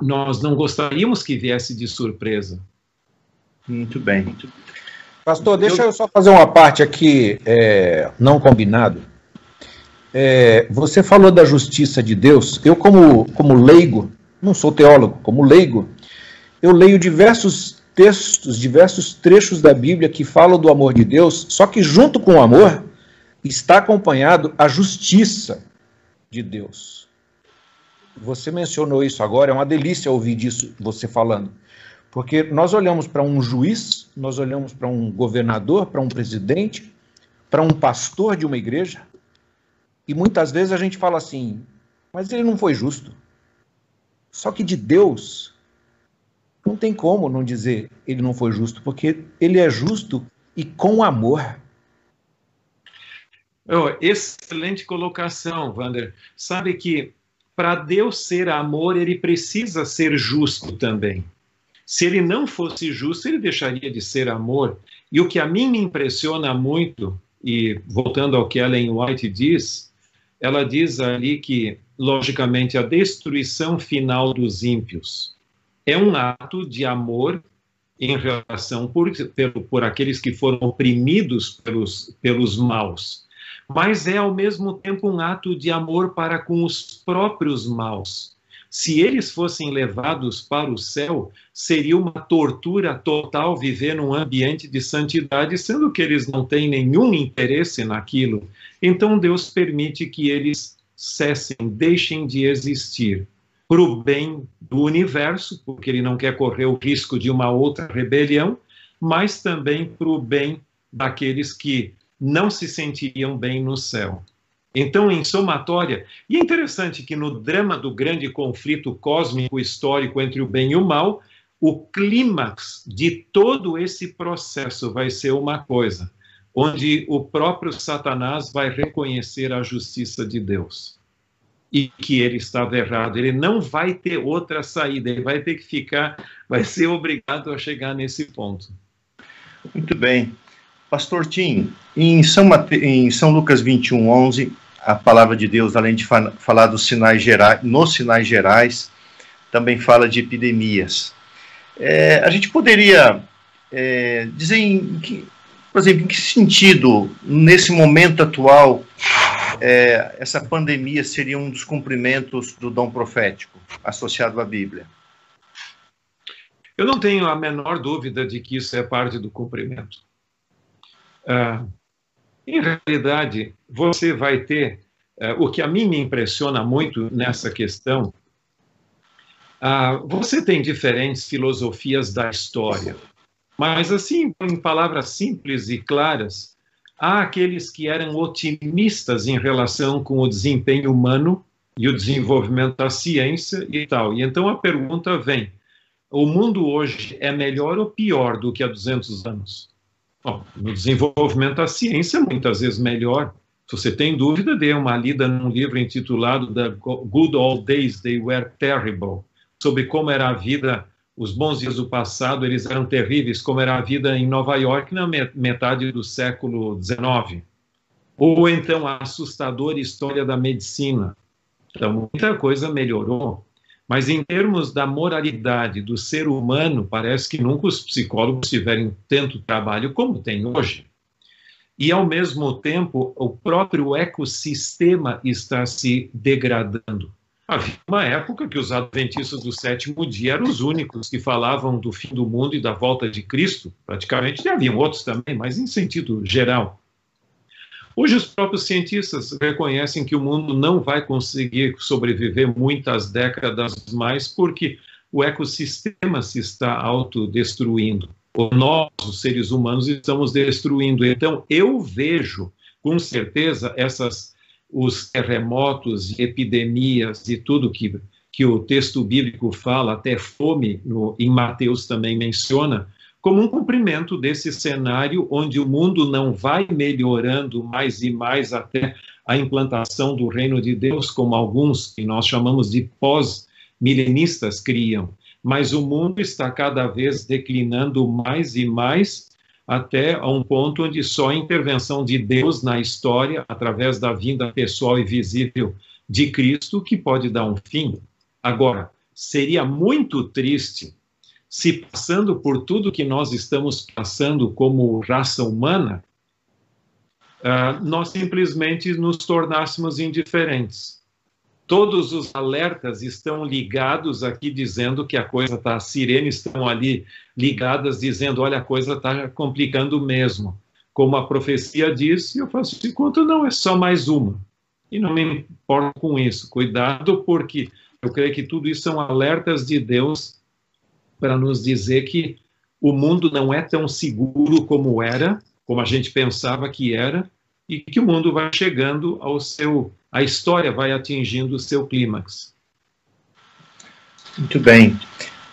nós não gostaríamos que viesse de surpresa. Muito bem. Pastor, deixa eu só fazer uma parte aqui é, não combinado. É, você falou da justiça de Deus. Eu, como, como leigo, não sou teólogo, como leigo, eu leio diversos textos, diversos trechos da Bíblia que falam do amor de Deus, só que junto com o amor está acompanhado a justiça de Deus. Você mencionou isso agora, é uma delícia ouvir disso você falando. Porque nós olhamos para um juiz, nós olhamos para um governador, para um presidente, para um pastor de uma igreja, e muitas vezes a gente fala assim, mas ele não foi justo. Só que de Deus, não tem como não dizer ele não foi justo, porque ele é justo e com amor. Oh, excelente colocação, Wander. Sabe que para Deus ser amor, ele precisa ser justo também. Se ele não fosse justo, ele deixaria de ser amor. E o que a mim me impressiona muito, e voltando ao que Ellen White diz, ela diz ali que, logicamente, a destruição final dos ímpios é um ato de amor em relação por, por, por aqueles que foram oprimidos pelos, pelos maus, mas é ao mesmo tempo um ato de amor para com os próprios maus. Se eles fossem levados para o céu, seria uma tortura total viver num ambiente de santidade, sendo que eles não têm nenhum interesse naquilo. Então Deus permite que eles cessem, deixem de existir para o bem do universo, porque ele não quer correr o risco de uma outra rebelião, mas também para o bem daqueles que não se sentiriam bem no céu. Então, em somatória, e é interessante que no drama do grande conflito cósmico histórico entre o bem e o mal, o clímax de todo esse processo vai ser uma coisa, onde o próprio Satanás vai reconhecer a justiça de Deus e que ele estava errado. Ele não vai ter outra saída, ele vai ter que ficar, vai ser obrigado a chegar nesse ponto. Muito bem. Pastor Tim, em São, Mate... em São Lucas 21, 11, a palavra de Deus, além de fa falar dos sinais gerais, nos sinais gerais, também fala de epidemias. É, a gente poderia é, dizer, em que, por exemplo, em que sentido, nesse momento atual, é, essa pandemia seria um dos cumprimentos do dom profético associado à Bíblia? Eu não tenho a menor dúvida de que isso é parte do cumprimento. Ah, em realidade, você vai ter ah, o que a mim me impressiona muito nessa questão. Ah, você tem diferentes filosofias da história, mas assim, em palavras simples e claras, Há aqueles que eram otimistas em relação com o desempenho humano e o desenvolvimento da ciência e tal. E então a pergunta vem: o mundo hoje é melhor ou pior do que há 200 anos? Bom, no desenvolvimento da ciência, muitas vezes melhor. Se você tem dúvida, dê uma lida num livro intitulado The Good Old Days They Were Terrible, sobre como era a vida os bons dias do passado eles eram terríveis, como era a vida em Nova York na metade do século XIX. Ou então a assustadora história da medicina. Então, muita coisa melhorou, Mas em termos da moralidade do ser humano, parece que nunca os psicólogos tiveram tanto trabalho como tem hoje. E, ao mesmo tempo, o próprio ecossistema está se degradando. Havia uma época que os adventistas do sétimo dia eram os únicos que falavam do fim do mundo e da volta de Cristo. Praticamente haviam outros também, mas em sentido geral. Hoje, os próprios cientistas reconhecem que o mundo não vai conseguir sobreviver muitas décadas mais, porque o ecossistema se está autodestruindo. Nós, os seres humanos, estamos destruindo. Então, eu vejo, com certeza, essas os terremotos, epidemias e tudo que, que o texto bíblico fala, até fome, no, em Mateus também menciona, como um cumprimento desse cenário onde o mundo não vai melhorando mais e mais até a implantação do reino de Deus, como alguns que nós chamamos de pós-milenistas criam, mas o mundo está cada vez declinando mais e mais até a um ponto onde só a intervenção de Deus na história, através da vinda pessoal e visível de Cristo, que pode dar um fim. Agora, seria muito triste se passando por tudo que nós estamos passando como raça humana, uh, nós simplesmente nos tornássemos indiferentes. Todos os alertas estão ligados aqui dizendo que a coisa está, as sirenes estão ali ligadas dizendo, olha, a coisa está complicando mesmo. Como a profecia diz, eu faço de conta, não, é só mais uma. E não me importo com isso. Cuidado, porque eu creio que tudo isso são alertas de Deus para nos dizer que o mundo não é tão seguro como era, como a gente pensava que era, e que o mundo vai chegando ao seu, a história vai atingindo o seu clímax. Muito bem.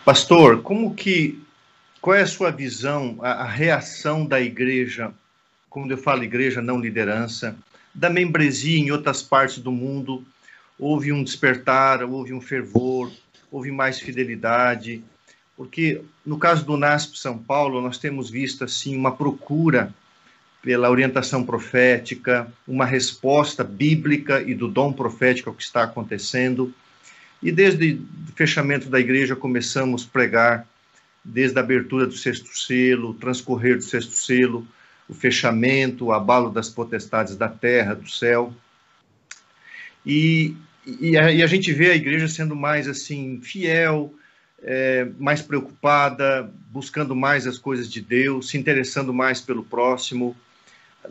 Pastor, como que, qual é a sua visão, a, a reação da igreja, quando eu falo igreja, não liderança, da membresia em outras partes do mundo? Houve um despertar, houve um fervor, houve mais fidelidade, porque no caso do NASP São Paulo, nós temos visto assim uma procura pela orientação profética, uma resposta bíblica e do dom profético ao que está acontecendo. E desde o fechamento da igreja começamos a pregar, desde a abertura do sexto selo, o transcorrer do sexto selo, o fechamento, o abalo das potestades da terra, do céu. E, e, a, e a gente vê a igreja sendo mais assim fiel, é, mais preocupada, buscando mais as coisas de Deus, se interessando mais pelo próximo.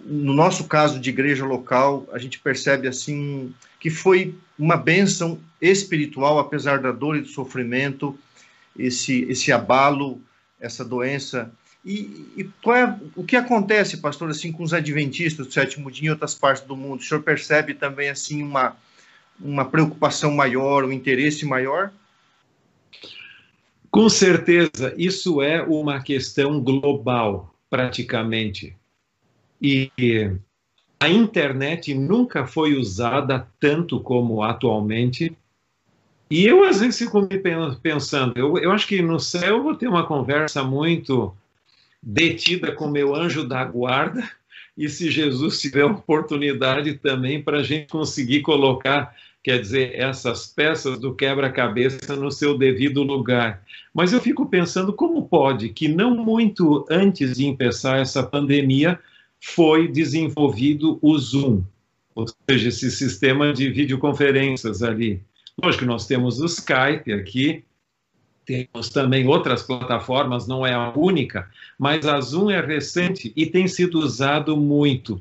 No nosso caso de igreja local, a gente percebe assim que foi uma bênção espiritual, apesar da dor e do sofrimento, esse, esse abalo, essa doença. E, e é, o que acontece, pastor, assim, com os adventistas do sétimo dia em outras partes do mundo? O senhor percebe também assim uma, uma preocupação maior, um interesse maior? Com certeza, isso é uma questão global, praticamente. E a internet nunca foi usada tanto como atualmente. E eu, às vezes, fico me pensando, eu, eu acho que no céu eu vou ter uma conversa muito detida com meu anjo da guarda, e se Jesus tiver oportunidade também para a gente conseguir colocar quer dizer, essas peças do quebra-cabeça no seu devido lugar. Mas eu fico pensando como pode que não muito antes de começar essa pandemia foi desenvolvido o Zoom, ou seja, esse sistema de videoconferências ali. Lógico que nós temos o Skype aqui, temos também outras plataformas, não é a única, mas a Zoom é recente e tem sido usado muito.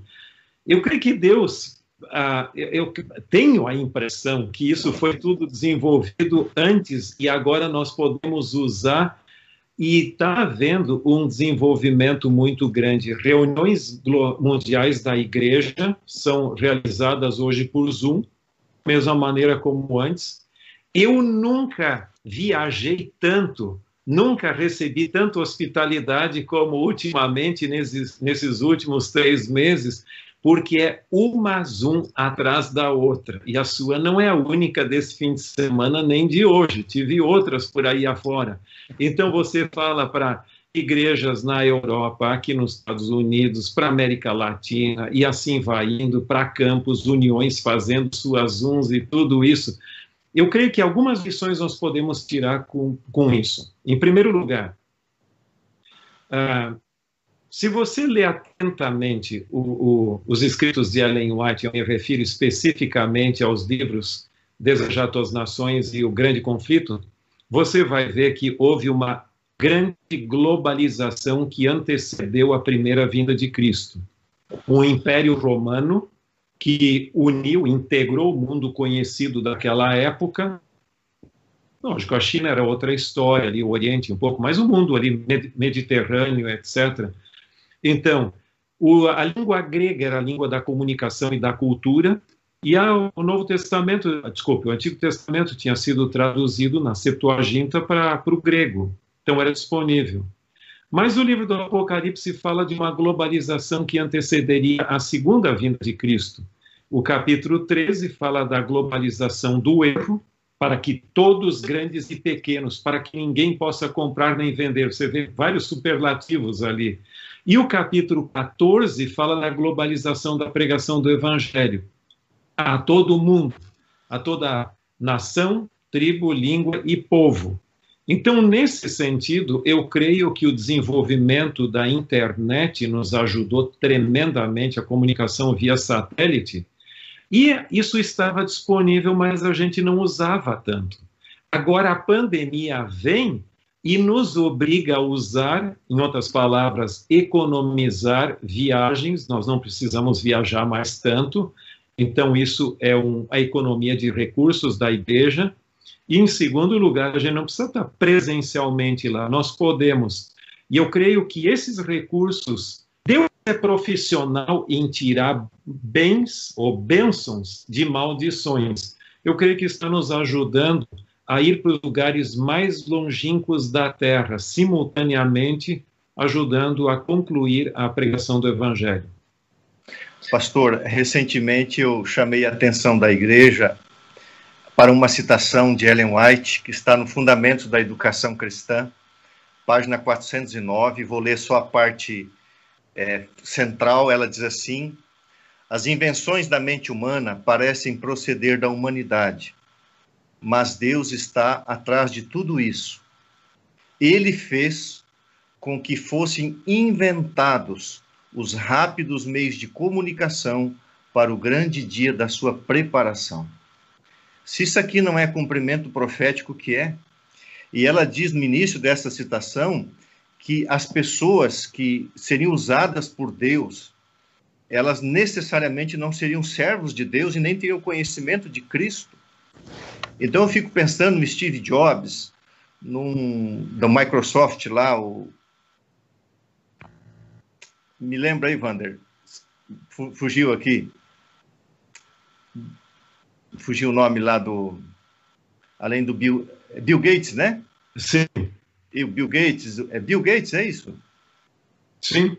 Eu creio que Deus ah, eu tenho a impressão que isso foi tudo desenvolvido antes e agora nós podemos usar e está havendo um desenvolvimento muito grande. Reuniões mundiais da igreja são realizadas hoje por Zoom, mesma maneira como antes. Eu nunca viajei tanto, nunca recebi tanta hospitalidade como ultimamente nesses, nesses últimos três meses porque é uma Zoom atrás da outra. E a sua não é a única desse fim de semana, nem de hoje. Tive outras por aí afora. Então, você fala para igrejas na Europa, aqui nos Estados Unidos, para América Latina, e assim vai indo para campos, uniões fazendo suas Zooms e tudo isso. Eu creio que algumas lições nós podemos tirar com, com isso. Em primeiro lugar, uh, se você lê atentamente o, o, os escritos de Ellen White, eu me refiro especificamente aos livros Desejar as Nações e O Grande Conflito, você vai ver que houve uma grande globalização que antecedeu a primeira vinda de Cristo. O Império Romano, que uniu, integrou o mundo conhecido daquela época. Lógico, a China era outra história, ali, o Oriente um pouco, mas o mundo ali, Mediterrâneo, etc. Então, o, a língua grega era a língua da comunicação e da cultura, e a, o Novo Testamento, desculpe, o Antigo Testamento tinha sido traduzido na Septuaginta para o grego, então era disponível. Mas o livro do Apocalipse fala de uma globalização que antecederia a segunda vinda de Cristo. O capítulo 13 fala da globalização do erro, para que todos, grandes e pequenos, para que ninguém possa comprar nem vender. Você vê vários superlativos ali. E o capítulo 14 fala da globalização da pregação do evangelho a todo mundo, a toda nação, tribo, língua e povo. Então, nesse sentido, eu creio que o desenvolvimento da internet nos ajudou tremendamente a comunicação via satélite. E isso estava disponível, mas a gente não usava tanto. Agora a pandemia vem e nos obriga a usar, em outras palavras, economizar viagens. Nós não precisamos viajar mais tanto, então isso é um, a economia de recursos da igreja. E em segundo lugar, a gente não precisa estar presencialmente lá, nós podemos. E eu creio que esses recursos, Deus é profissional em tirar bens ou bênçãos de maldições. Eu creio que está nos ajudando a ir para os lugares mais longínquos da terra, simultaneamente ajudando a concluir a pregação do Evangelho. Pastor, recentemente eu chamei a atenção da igreja para uma citação de Ellen White, que está no Fundamentos da Educação Cristã, página 409, vou ler só a parte é, central. Ela diz assim: As invenções da mente humana parecem proceder da humanidade, mas Deus está atrás de tudo isso. Ele fez com que fossem inventados os rápidos meios de comunicação para o grande dia da sua preparação. Se isso aqui não é cumprimento profético, que é? E ela diz no início dessa citação que as pessoas que seriam usadas por Deus, elas necessariamente não seriam servos de Deus e nem teriam conhecimento de Cristo. Então eu fico pensando no Steve Jobs, num, da Microsoft lá, o... me lembra aí, Vander, fugiu aqui, fugiu o nome lá do, além do Bill, Bill Gates, né? Sim. E o Bill Gates, é Bill Gates, é isso? Sim.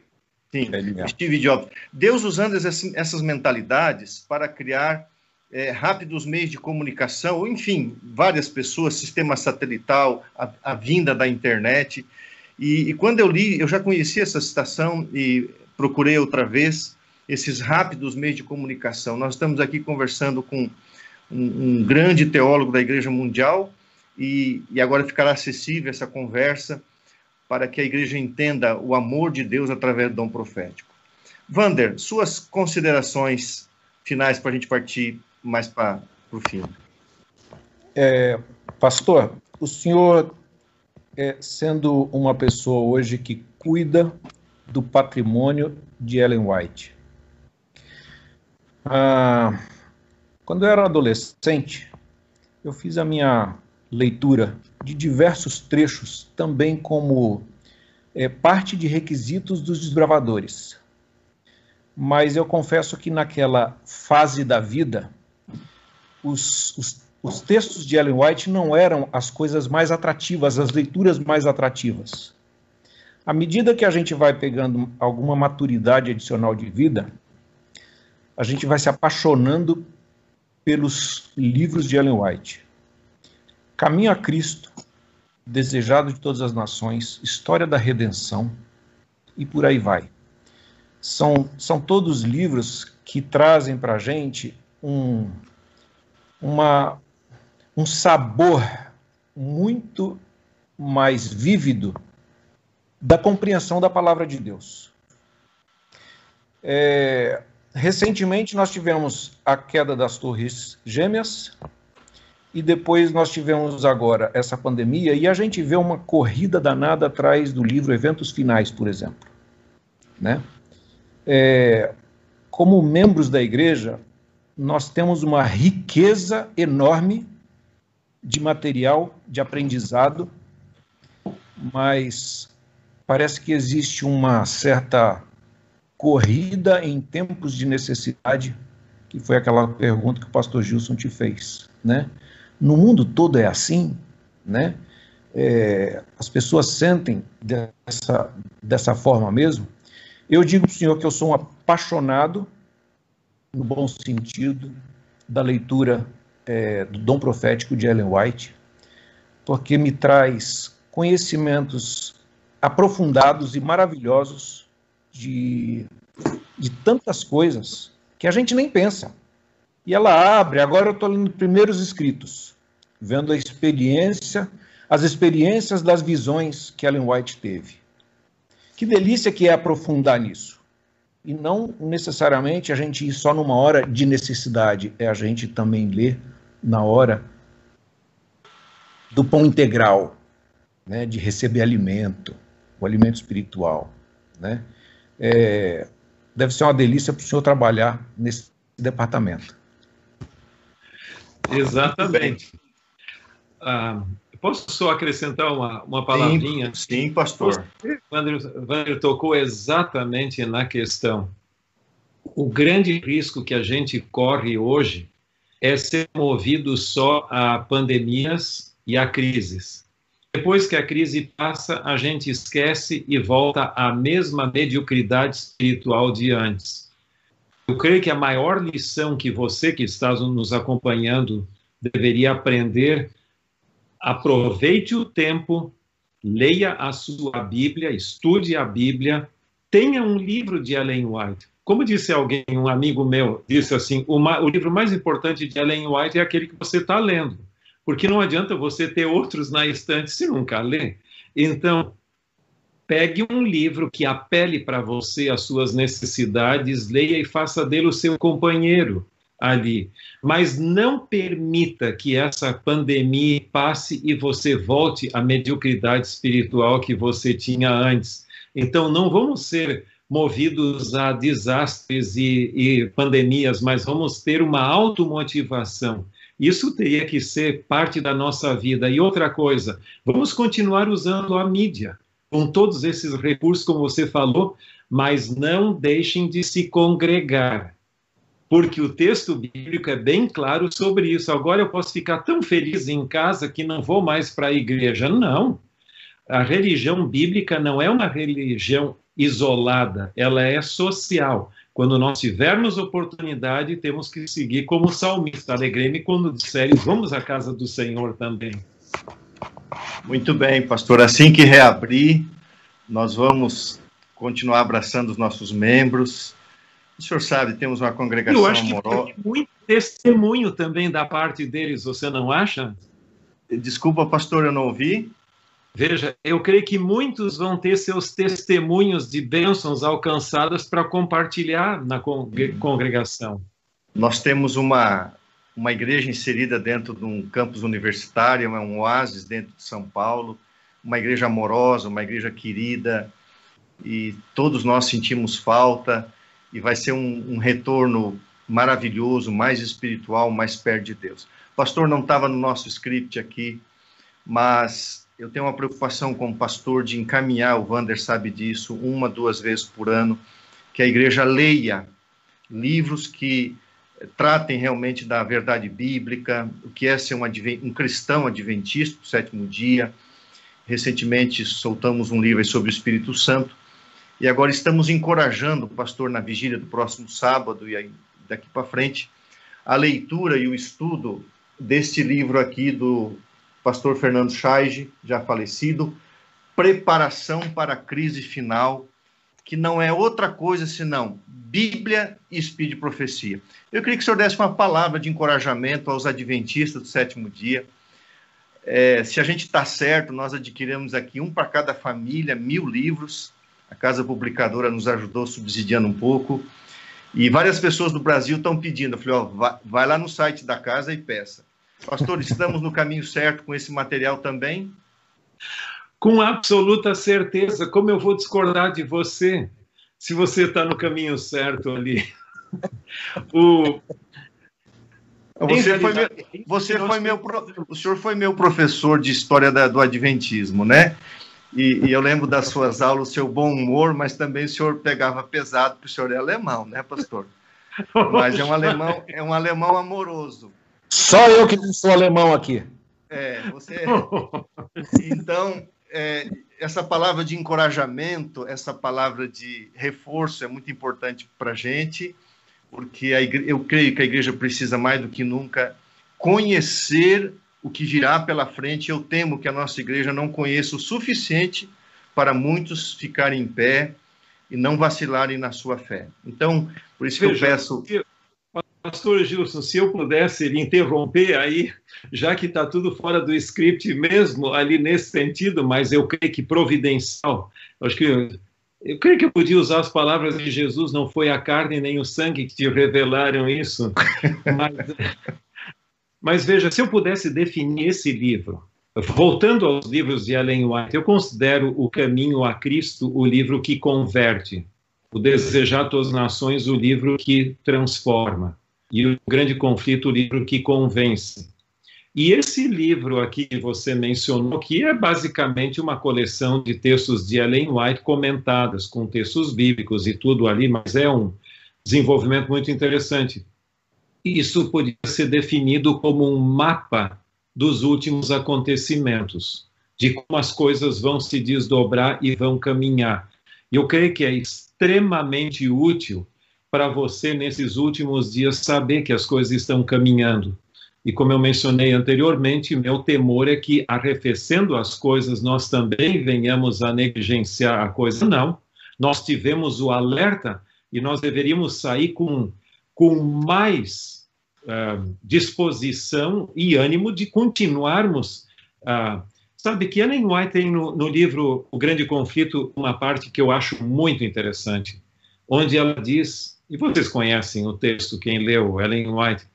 Sim, Steve Jobs. Deus usando essas, essas mentalidades para criar é, rápidos meios de comunicação, enfim, várias pessoas, sistema satelital, a, a vinda da internet. E, e, quando eu li, eu já conhecia essa citação e procurei outra vez esses rápidos meios de comunicação. Nós estamos aqui conversando com um, um grande teólogo da Igreja Mundial e, e agora ficará acessível essa conversa para que a igreja entenda o amor de Deus através do dom profético. Vander, suas considerações finais para a gente partir mais para o fim. É, pastor, o senhor, é, sendo uma pessoa hoje que cuida do patrimônio de Ellen White, ah, quando eu era adolescente, eu fiz a minha leitura de diversos trechos, também como é, parte de requisitos dos desbravadores. Mas eu confesso que naquela fase da vida, os, os, os textos de Ellen White não eram as coisas mais atrativas, as leituras mais atrativas. À medida que a gente vai pegando alguma maturidade adicional de vida, a gente vai se apaixonando pelos livros de Ellen White. Caminho a Cristo, Desejado de Todas as Nações, História da Redenção e por aí vai. São, são todos livros que trazem para a gente um, uma, um sabor muito mais vívido da compreensão da palavra de Deus. É, recentemente nós tivemos a queda das torres gêmeas e depois nós tivemos agora essa pandemia e a gente vê uma corrida danada atrás do livro Eventos Finais, por exemplo, né? É, como membros da igreja, nós temos uma riqueza enorme de material de aprendizado, mas parece que existe uma certa corrida em tempos de necessidade, que foi aquela pergunta que o pastor Gilson te fez, né? No mundo todo é assim, né? É, as pessoas sentem dessa, dessa forma mesmo. Eu digo para o senhor que eu sou um apaixonado, no bom sentido, da leitura é, do dom profético de Ellen White, porque me traz conhecimentos aprofundados e maravilhosos de, de tantas coisas que a gente nem pensa. E ela abre, agora eu estou lendo primeiros escritos, vendo a experiência, as experiências das visões que Ellen White teve. Que delícia que é aprofundar nisso e não necessariamente a gente ir só numa hora de necessidade, é a gente também ler na hora do pão integral, né, de receber alimento, o alimento espiritual, né? É, deve ser uma delícia para o senhor trabalhar nesse departamento. Exatamente. Ah, posso só acrescentar uma, uma palavrinha? Sim, sim pastor. O Wander tocou exatamente na questão. O grande risco que a gente corre hoje é ser movido só a pandemias e a crises. Depois que a crise passa, a gente esquece e volta à mesma mediocridade espiritual de antes. Eu creio que a maior lição que você que está nos acompanhando deveria aprender, aproveite o tempo, leia a sua Bíblia, estude a Bíblia, tenha um livro de Ellen White. Como disse alguém, um amigo meu, disse assim: o, livro mais importante de Ellen White é aquele que você está lendo, porque não adianta você ter outros na estante se nunca ler. Então, pegue um livro que apele para você as suas necessidades, leia e faça dele o seu companheiro ali. Mas não permita que essa pandemia passe e você volte à mediocridade espiritual que você tinha antes. Então, não vamos ser movidos a desastres e, e pandemias, mas vamos ter uma automotivação. Isso teria que ser parte da nossa vida. E outra coisa, vamos continuar usando a mídia, com todos esses recursos, como você falou, mas não deixem de se congregar. Porque o texto bíblico é bem claro sobre isso. Agora eu posso ficar tão feliz em casa que não vou mais para a igreja. Não. A religião bíblica não é uma religião isolada, ela é social. Quando nós tivermos oportunidade, temos que seguir como salmista. Alegrei-me quando disserem, vamos à casa do Senhor também. Muito bem, pastor. Assim que reabrir, nós vamos continuar abraçando os nossos membros. O senhor sabe, temos uma congregação amorosa. Eu acho que tem muito testemunho também da parte deles, você não acha? Desculpa, pastor, eu não ouvi. Veja, eu creio que muitos vão ter seus testemunhos de bênçãos alcançadas para compartilhar na congregação. Nós temos uma, uma igreja inserida dentro de um campus universitário, é um oásis dentro de São Paulo, uma igreja amorosa, uma igreja querida, e todos nós sentimos falta, e vai ser um, um retorno maravilhoso, mais espiritual, mais perto de Deus. O pastor não estava no nosso script aqui, mas eu tenho uma preocupação como pastor de encaminhar, o Wander sabe disso, uma, duas vezes por ano, que a igreja leia livros que tratem realmente da verdade bíblica, o que é ser um, um cristão adventista do sétimo dia. Recentemente soltamos um livro sobre o Espírito Santo e agora estamos encorajando o pastor na vigília do próximo sábado e aí, daqui para frente a leitura e o estudo deste livro aqui do pastor Fernando Chaige, já falecido, Preparação para a Crise Final, que não é outra coisa senão Bíblia e Espírito de Profecia. Eu queria que o senhor desse uma palavra de encorajamento aos adventistas do sétimo dia. É, se a gente está certo, nós adquirimos aqui um para cada família, mil livros. A Casa Publicadora nos ajudou subsidiando um pouco. E várias pessoas do Brasil estão pedindo. Eu falei, ó, vai, vai lá no site da casa e peça. Pastor, estamos no caminho certo com esse material também? Com absoluta certeza. Como eu vou discordar de você? se você está no caminho certo ali. o... Você foi, meu, você foi meu, o senhor foi meu professor de história da, do Adventismo, né? E, e, eu lembro das suas aulas, o seu bom humor, mas também o senhor pegava pesado, porque o senhor é alemão, né, pastor? Mas é um alemão, é um alemão amoroso. Só eu que não sou alemão aqui. É, você. Então, é, essa palavra de encorajamento, essa palavra de reforço é muito importante para a gente, porque a igreja, eu creio que a igreja precisa mais do que nunca conhecer o que virá pela frente. Eu temo que a nossa igreja não conheça o suficiente para muitos ficarem em pé e não vacilarem na sua fé. Então, por isso que eu peço. Pastor Gilson, se eu pudesse interromper aí, já que está tudo fora do script mesmo, ali nesse sentido, mas eu creio que providencial. Acho que eu creio que eu podia usar as palavras de Jesus, não foi a carne nem o sangue que te revelaram isso. Mas, mas veja, se eu pudesse definir esse livro, voltando aos livros de Ellen White, eu considero O Caminho a Cristo o livro que converte, o Desejar Todas as Nações o livro que transforma e o grande conflito, o livro que convence. E esse livro aqui que você mencionou, que é basicamente uma coleção de textos de Ellen White comentadas, com textos bíblicos e tudo ali, mas é um desenvolvimento muito interessante. Isso poderia ser definido como um mapa dos últimos acontecimentos, de como as coisas vão se desdobrar e vão caminhar. Eu creio que é extremamente útil para você, nesses últimos dias, saber que as coisas estão caminhando. E como eu mencionei anteriormente, meu temor é que, arrefecendo as coisas, nós também venhamos a negligenciar a coisa. Não, nós tivemos o alerta e nós deveríamos sair com, com mais uh, disposição e ânimo de continuarmos. Uh, sabe que Ellen White tem no, no livro O Grande Conflito uma parte que eu acho muito interessante, onde ela diz e vocês conhecem o texto, quem leu, Ellen White,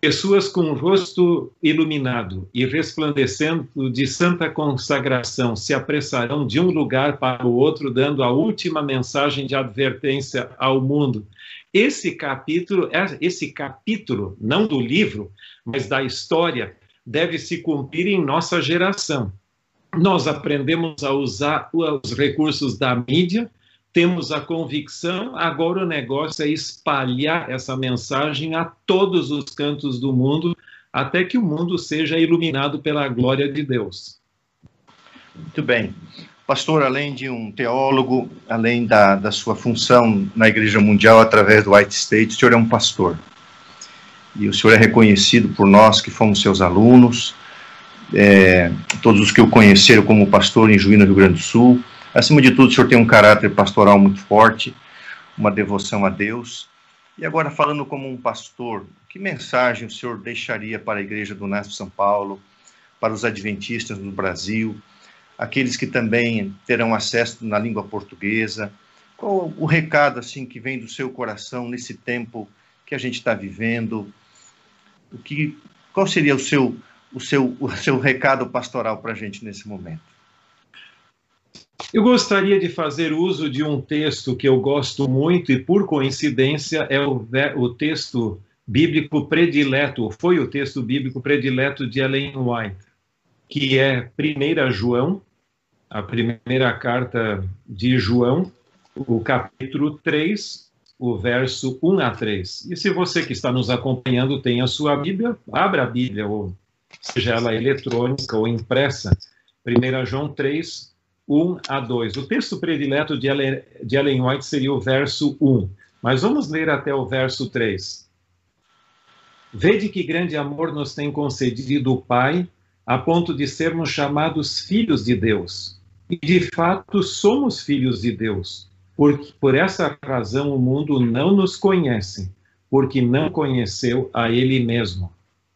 pessoas com rosto iluminado e resplandecendo de santa consagração se apressarão de um lugar para o outro, dando a última mensagem de advertência ao mundo. Esse capítulo, esse capítulo, não do livro, mas da história, deve se cumprir em nossa geração. Nós aprendemos a usar os recursos da mídia temos a convicção, agora o negócio é espalhar essa mensagem a todos os cantos do mundo, até que o mundo seja iluminado pela glória de Deus. Muito bem. Pastor, além de um teólogo, além da, da sua função na Igreja Mundial através do White State, o senhor é um pastor. E o senhor é reconhecido por nós que fomos seus alunos, é, todos os que o conheceram como pastor em Juí, no Rio Grande do Sul, Acima de tudo, o senhor tem um caráter pastoral muito forte, uma devoção a Deus. E agora, falando como um pastor, que mensagem o senhor deixaria para a Igreja do Nasce São Paulo, para os adventistas no Brasil, aqueles que também terão acesso na língua portuguesa? Qual o recado assim que vem do seu coração nesse tempo que a gente está vivendo? O que, qual seria o seu, o seu, o seu recado pastoral para a gente nesse momento? Eu gostaria de fazer uso de um texto que eu gosto muito e, por coincidência, é o, o texto bíblico predileto, foi o texto bíblico predileto de Ellen White, que é 1 João, a primeira carta de João, o capítulo 3, o verso 1 a 3. E se você que está nos acompanhando tem a sua Bíblia, abra a Bíblia, ou seja ela eletrônica ou impressa, 1 João 3, 1 a 2. O texto predileto de Ellen, de Ellen White seria o verso 1, mas vamos ler até o verso 3. Vede que grande amor nos tem concedido o Pai, a ponto de sermos chamados filhos de Deus. E de fato somos filhos de Deus. Por, por essa razão o mundo não nos conhece, porque não conheceu a Ele mesmo.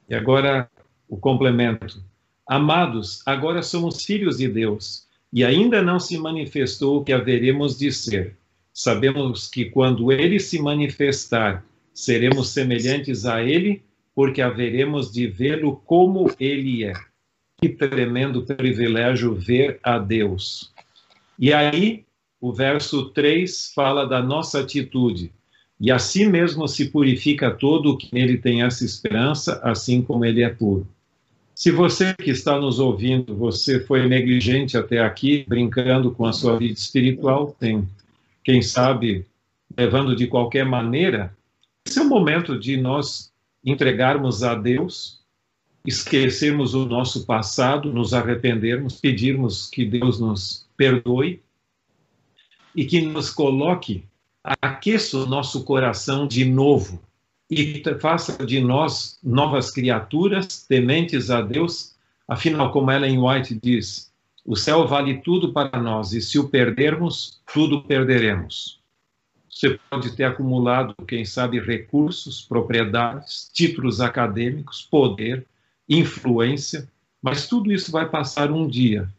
E agora o complemento. Amados, agora somos filhos de Deus, e ainda não se manifestou o que haveremos de ser. Sabemos que quando Ele se manifestar, seremos semelhantes a Ele, porque haveremos de vê-lo como Ele é. Que tremendo privilégio ver a Deus. E aí, o verso 3 fala da nossa atitude. E assim mesmo se purifica todo o que nele tem essa esperança, assim como ele é puro. Se você que está nos ouvindo, você foi negligente até aqui, brincando com a sua vida espiritual, tem, quem sabe, levando de qualquer maneira, esse é o momento de nós entregarmos a Deus, esquecermos o nosso passado, nos arrependermos, pedirmos que Deus nos perdoe e que nos coloque, aqueça o nosso coração de novo e faça de nós novas criaturas, tementes a Deus. Afinal, como Ellen White diz, o céu vale tudo para nós e se o perdermos, tudo perderemos. Você pode ter acumulado, quem sabe, recursos, propriedades, títulos acadêmicos, poder, influência, mas tudo isso vai passar um dia.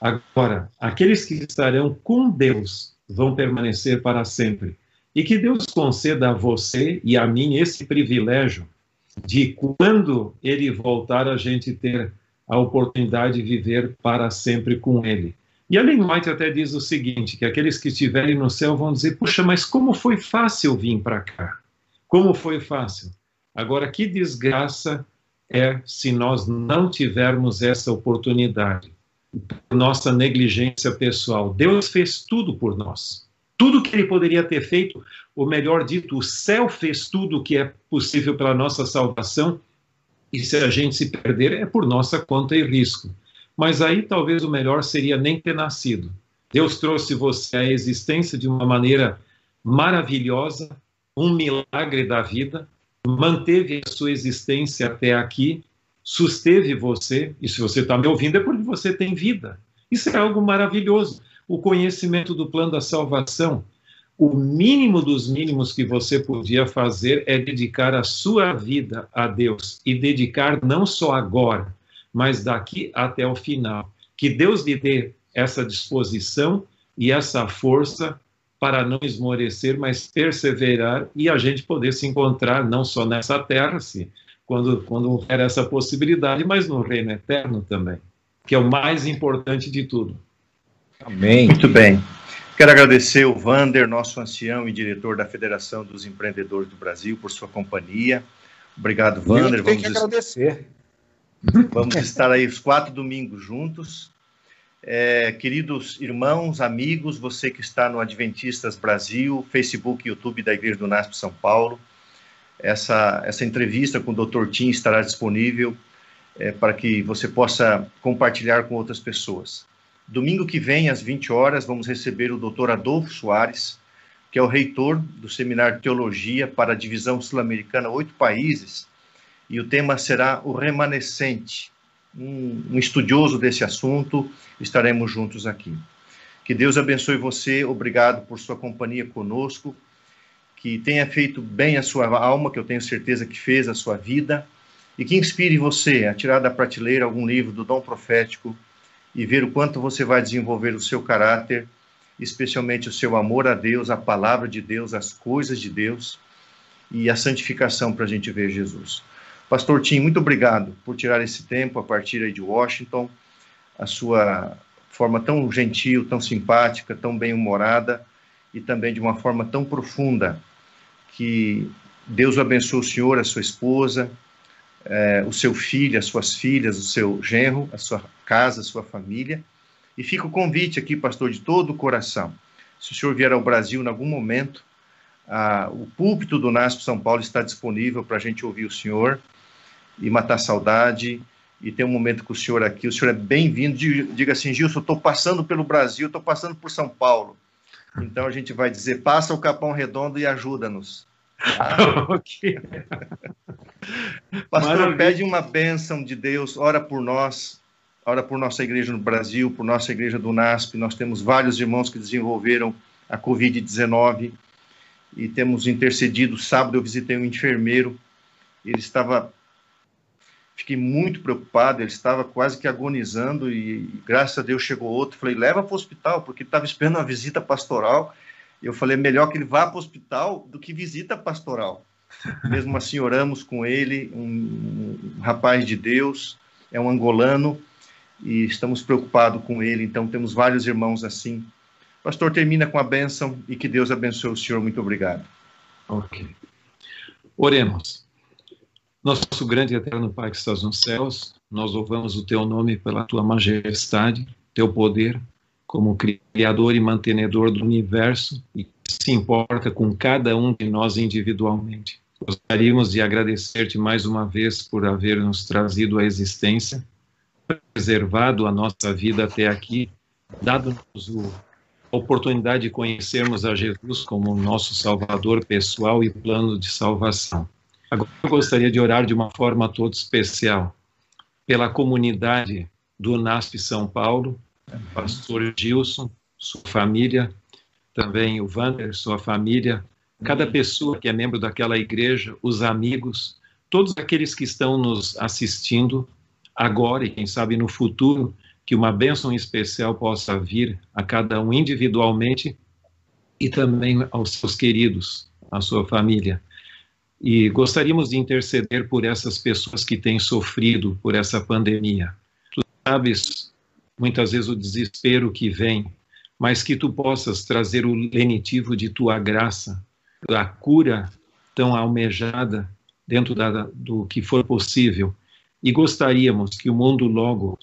Agora, aqueles que estarão com Deus vão permanecer para sempre. E que Deus conceda a você e a mim esse privilégio de, quando Ele voltar, a gente ter a oportunidade de viver para sempre com Ele. E Ellen White até diz o seguinte, que aqueles que estiverem no céu vão dizer, puxa, mas como foi fácil vir para cá? Como foi fácil? Agora, que desgraça é se nós não tivermos essa oportunidade, nossa negligência pessoal. Deus fez tudo por nós tudo que ele poderia ter feito, ou melhor dito, o céu fez tudo o que é possível pela nossa salvação, e se a gente se perder é por nossa conta e risco. Mas aí talvez o melhor seria nem ter nascido. Deus trouxe você à existência de uma maneira maravilhosa, um milagre da vida, manteve a sua existência até aqui, susteve você, e se você está me ouvindo é porque você tem vida. Isso é algo maravilhoso o conhecimento do plano da salvação. O mínimo dos mínimos que você podia fazer é dedicar a sua vida a Deus e dedicar não só agora, mas daqui até o final. Que Deus lhe dê essa disposição e essa força para não esmorecer, mas perseverar e a gente poder se encontrar não só nessa terra, se, quando, quando houver essa possibilidade, mas no reino eterno também, que é o mais importante de tudo. Amém. Muito bem. Quero agradecer o Vander, nosso ancião e diretor da Federação dos Empreendedores do Brasil, por sua companhia. Obrigado, Vander. Vamos que agradecer. Vamos estar aí os quatro domingos juntos. É, queridos irmãos, amigos, você que está no Adventistas Brasil, Facebook e YouTube da Igreja do NASP São Paulo, essa, essa entrevista com o Dr. Tim estará disponível é, para que você possa compartilhar com outras pessoas. Domingo que vem, às 20 horas, vamos receber o Dr. Adolfo Soares, que é o reitor do Seminário de Teologia para a Divisão Sul-Americana, oito países, e o tema será o remanescente. Um, um estudioso desse assunto, estaremos juntos aqui. Que Deus abençoe você, obrigado por sua companhia conosco, que tenha feito bem a sua alma, que eu tenho certeza que fez a sua vida, e que inspire você a tirar da prateleira algum livro do dom profético e ver o quanto você vai desenvolver o seu caráter, especialmente o seu amor a Deus, a palavra de Deus, as coisas de Deus e a santificação para a gente ver Jesus. Pastor Tim, muito obrigado por tirar esse tempo a partir de Washington, a sua forma tão gentil, tão simpática, tão bem-humorada e também de uma forma tão profunda. Que Deus abençoe o senhor, a sua esposa, é, o seu filho, as suas filhas, o seu genro, a sua casa, a sua família. E fica o convite aqui, pastor, de todo o coração. Se o senhor vier ao Brasil em algum momento, ah, o púlpito do NASP São Paulo está disponível para a gente ouvir o senhor e matar saudade e ter um momento com o senhor aqui. O senhor é bem-vindo. Diga assim, Gilson, estou passando pelo Brasil, estou passando por São Paulo. Então a gente vai dizer, passa o Capão Redondo e ajuda-nos. Ah. ok. Pastor, Maravilha. pede uma bênção de Deus, ora por nós, ora por nossa igreja no Brasil, por nossa igreja do NASP. Nós temos vários irmãos que desenvolveram a Covid-19 e temos intercedido. Sábado eu visitei um enfermeiro, ele estava. Fiquei muito preocupado, ele estava quase que agonizando e, graças a Deus chegou outro. Falei, leva para o hospital, porque estava esperando uma visita pastoral. Eu falei, melhor que ele vá para o hospital do que visita pastoral. Mesmo assim, oramos com ele, um, um rapaz de Deus, é um angolano, e estamos preocupados com ele. Então, temos vários irmãos assim Pastor, termina com a bênção e que Deus abençoe o senhor. Muito obrigado. Ok. Oremos. Nosso grande e eterno Pai que estás nos céus, nós louvamos o teu nome pela tua majestade, teu poder, como Criador e mantenedor do universo e se importa com cada um de nós individualmente. Gostaríamos de agradecer-te mais uma vez por haver nos trazido à existência, preservado a nossa vida até aqui, dado-nos o oportunidade de conhecermos a Jesus como nosso Salvador pessoal e plano de salvação. Agora eu gostaria de orar de uma forma toda especial pela comunidade do NASP São Paulo, pastor Gilson, sua família, também o Vander, sua família, cada pessoa que é membro daquela igreja, os amigos, todos aqueles que estão nos assistindo agora e quem sabe no futuro, que uma bênção especial possa vir a cada um individualmente e também aos seus queridos, à sua família. E gostaríamos de interceder por essas pessoas que têm sofrido por essa pandemia. Tu sabes muitas vezes o desespero que vem, mas que tu possas trazer o lenitivo de tua graça, a cura tão almejada dentro da, do que for possível. E gostaríamos que o mundo logo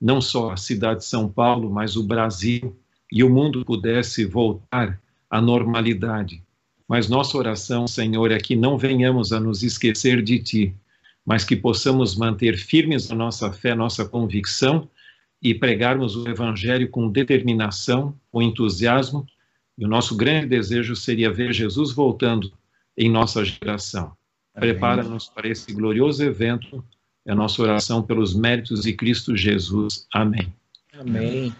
não só a cidade de São Paulo, mas o Brasil e o mundo pudesse voltar à normalidade. Mas nossa oração, Senhor, é que não venhamos a nos esquecer de Ti, mas que possamos manter firmes a nossa fé, nossa convicção e pregarmos o Evangelho com determinação, com entusiasmo. E o nosso grande desejo seria ver Jesus voltando em nossa geração. Prepara-nos para esse glorioso evento é a nossa oração pelos méritos de Cristo Jesus. Amém. Amém.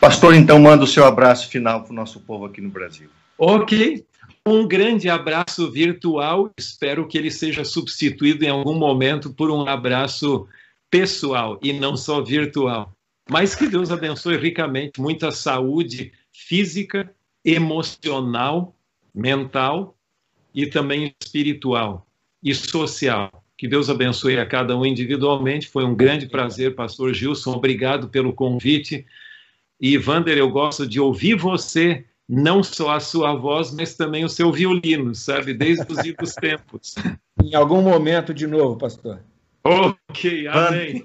Pastor, então manda o seu abraço final para o nosso povo aqui no Brasil. Ok. Um grande abraço virtual. Espero que ele seja substituído em algum momento por um abraço pessoal e não só virtual. Mas que Deus abençoe ricamente, muita saúde física, emocional, mental e também espiritual e social. Que Deus abençoe a cada um individualmente. Foi um grande prazer, Pastor Gilson. Obrigado pelo convite. E, Vander, eu gosto de ouvir você, não só a sua voz, mas também o seu violino, sabe? Desde os idos tempos. Em algum momento de novo, pastor. Ok, amém.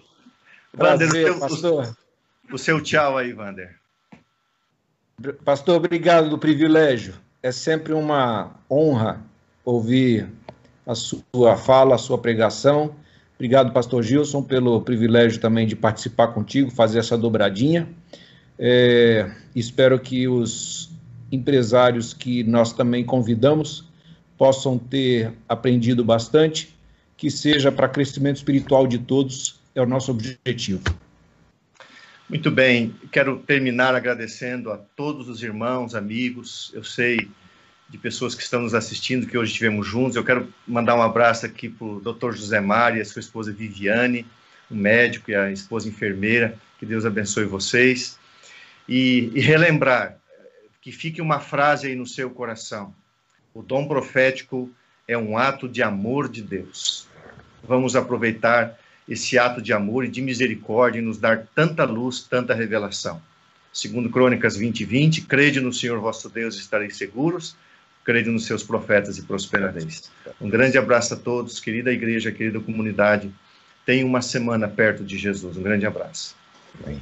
Vander, o, seu, pastor. O, o seu tchau aí, Vander. Pastor, obrigado do privilégio. É sempre uma honra ouvir a sua fala, a sua pregação. Obrigado, pastor Gilson, pelo privilégio também de participar contigo, fazer essa dobradinha. É, espero que os empresários que nós também convidamos possam ter aprendido bastante, que seja para crescimento espiritual de todos, é o nosso objetivo. Muito bem, quero terminar agradecendo a todos os irmãos, amigos. Eu sei de pessoas que estão nos assistindo, que hoje estivemos juntos. Eu quero mandar um abraço aqui para o Dr. José Mari, a sua esposa Viviane, o médico e a esposa enfermeira. Que Deus abençoe vocês. E, e relembrar que fique uma frase aí no seu coração. O dom profético é um ato de amor de Deus. Vamos aproveitar esse ato de amor e de misericórdia e nos dar tanta luz, tanta revelação. Segundo Crônicas 20, 20, crede no Senhor vosso Deus e estareis seguros crede nos seus profetas e prosperareis. Um grande abraço a todos, querida igreja, querida comunidade. Tenha uma semana perto de Jesus. Um grande abraço. Amém.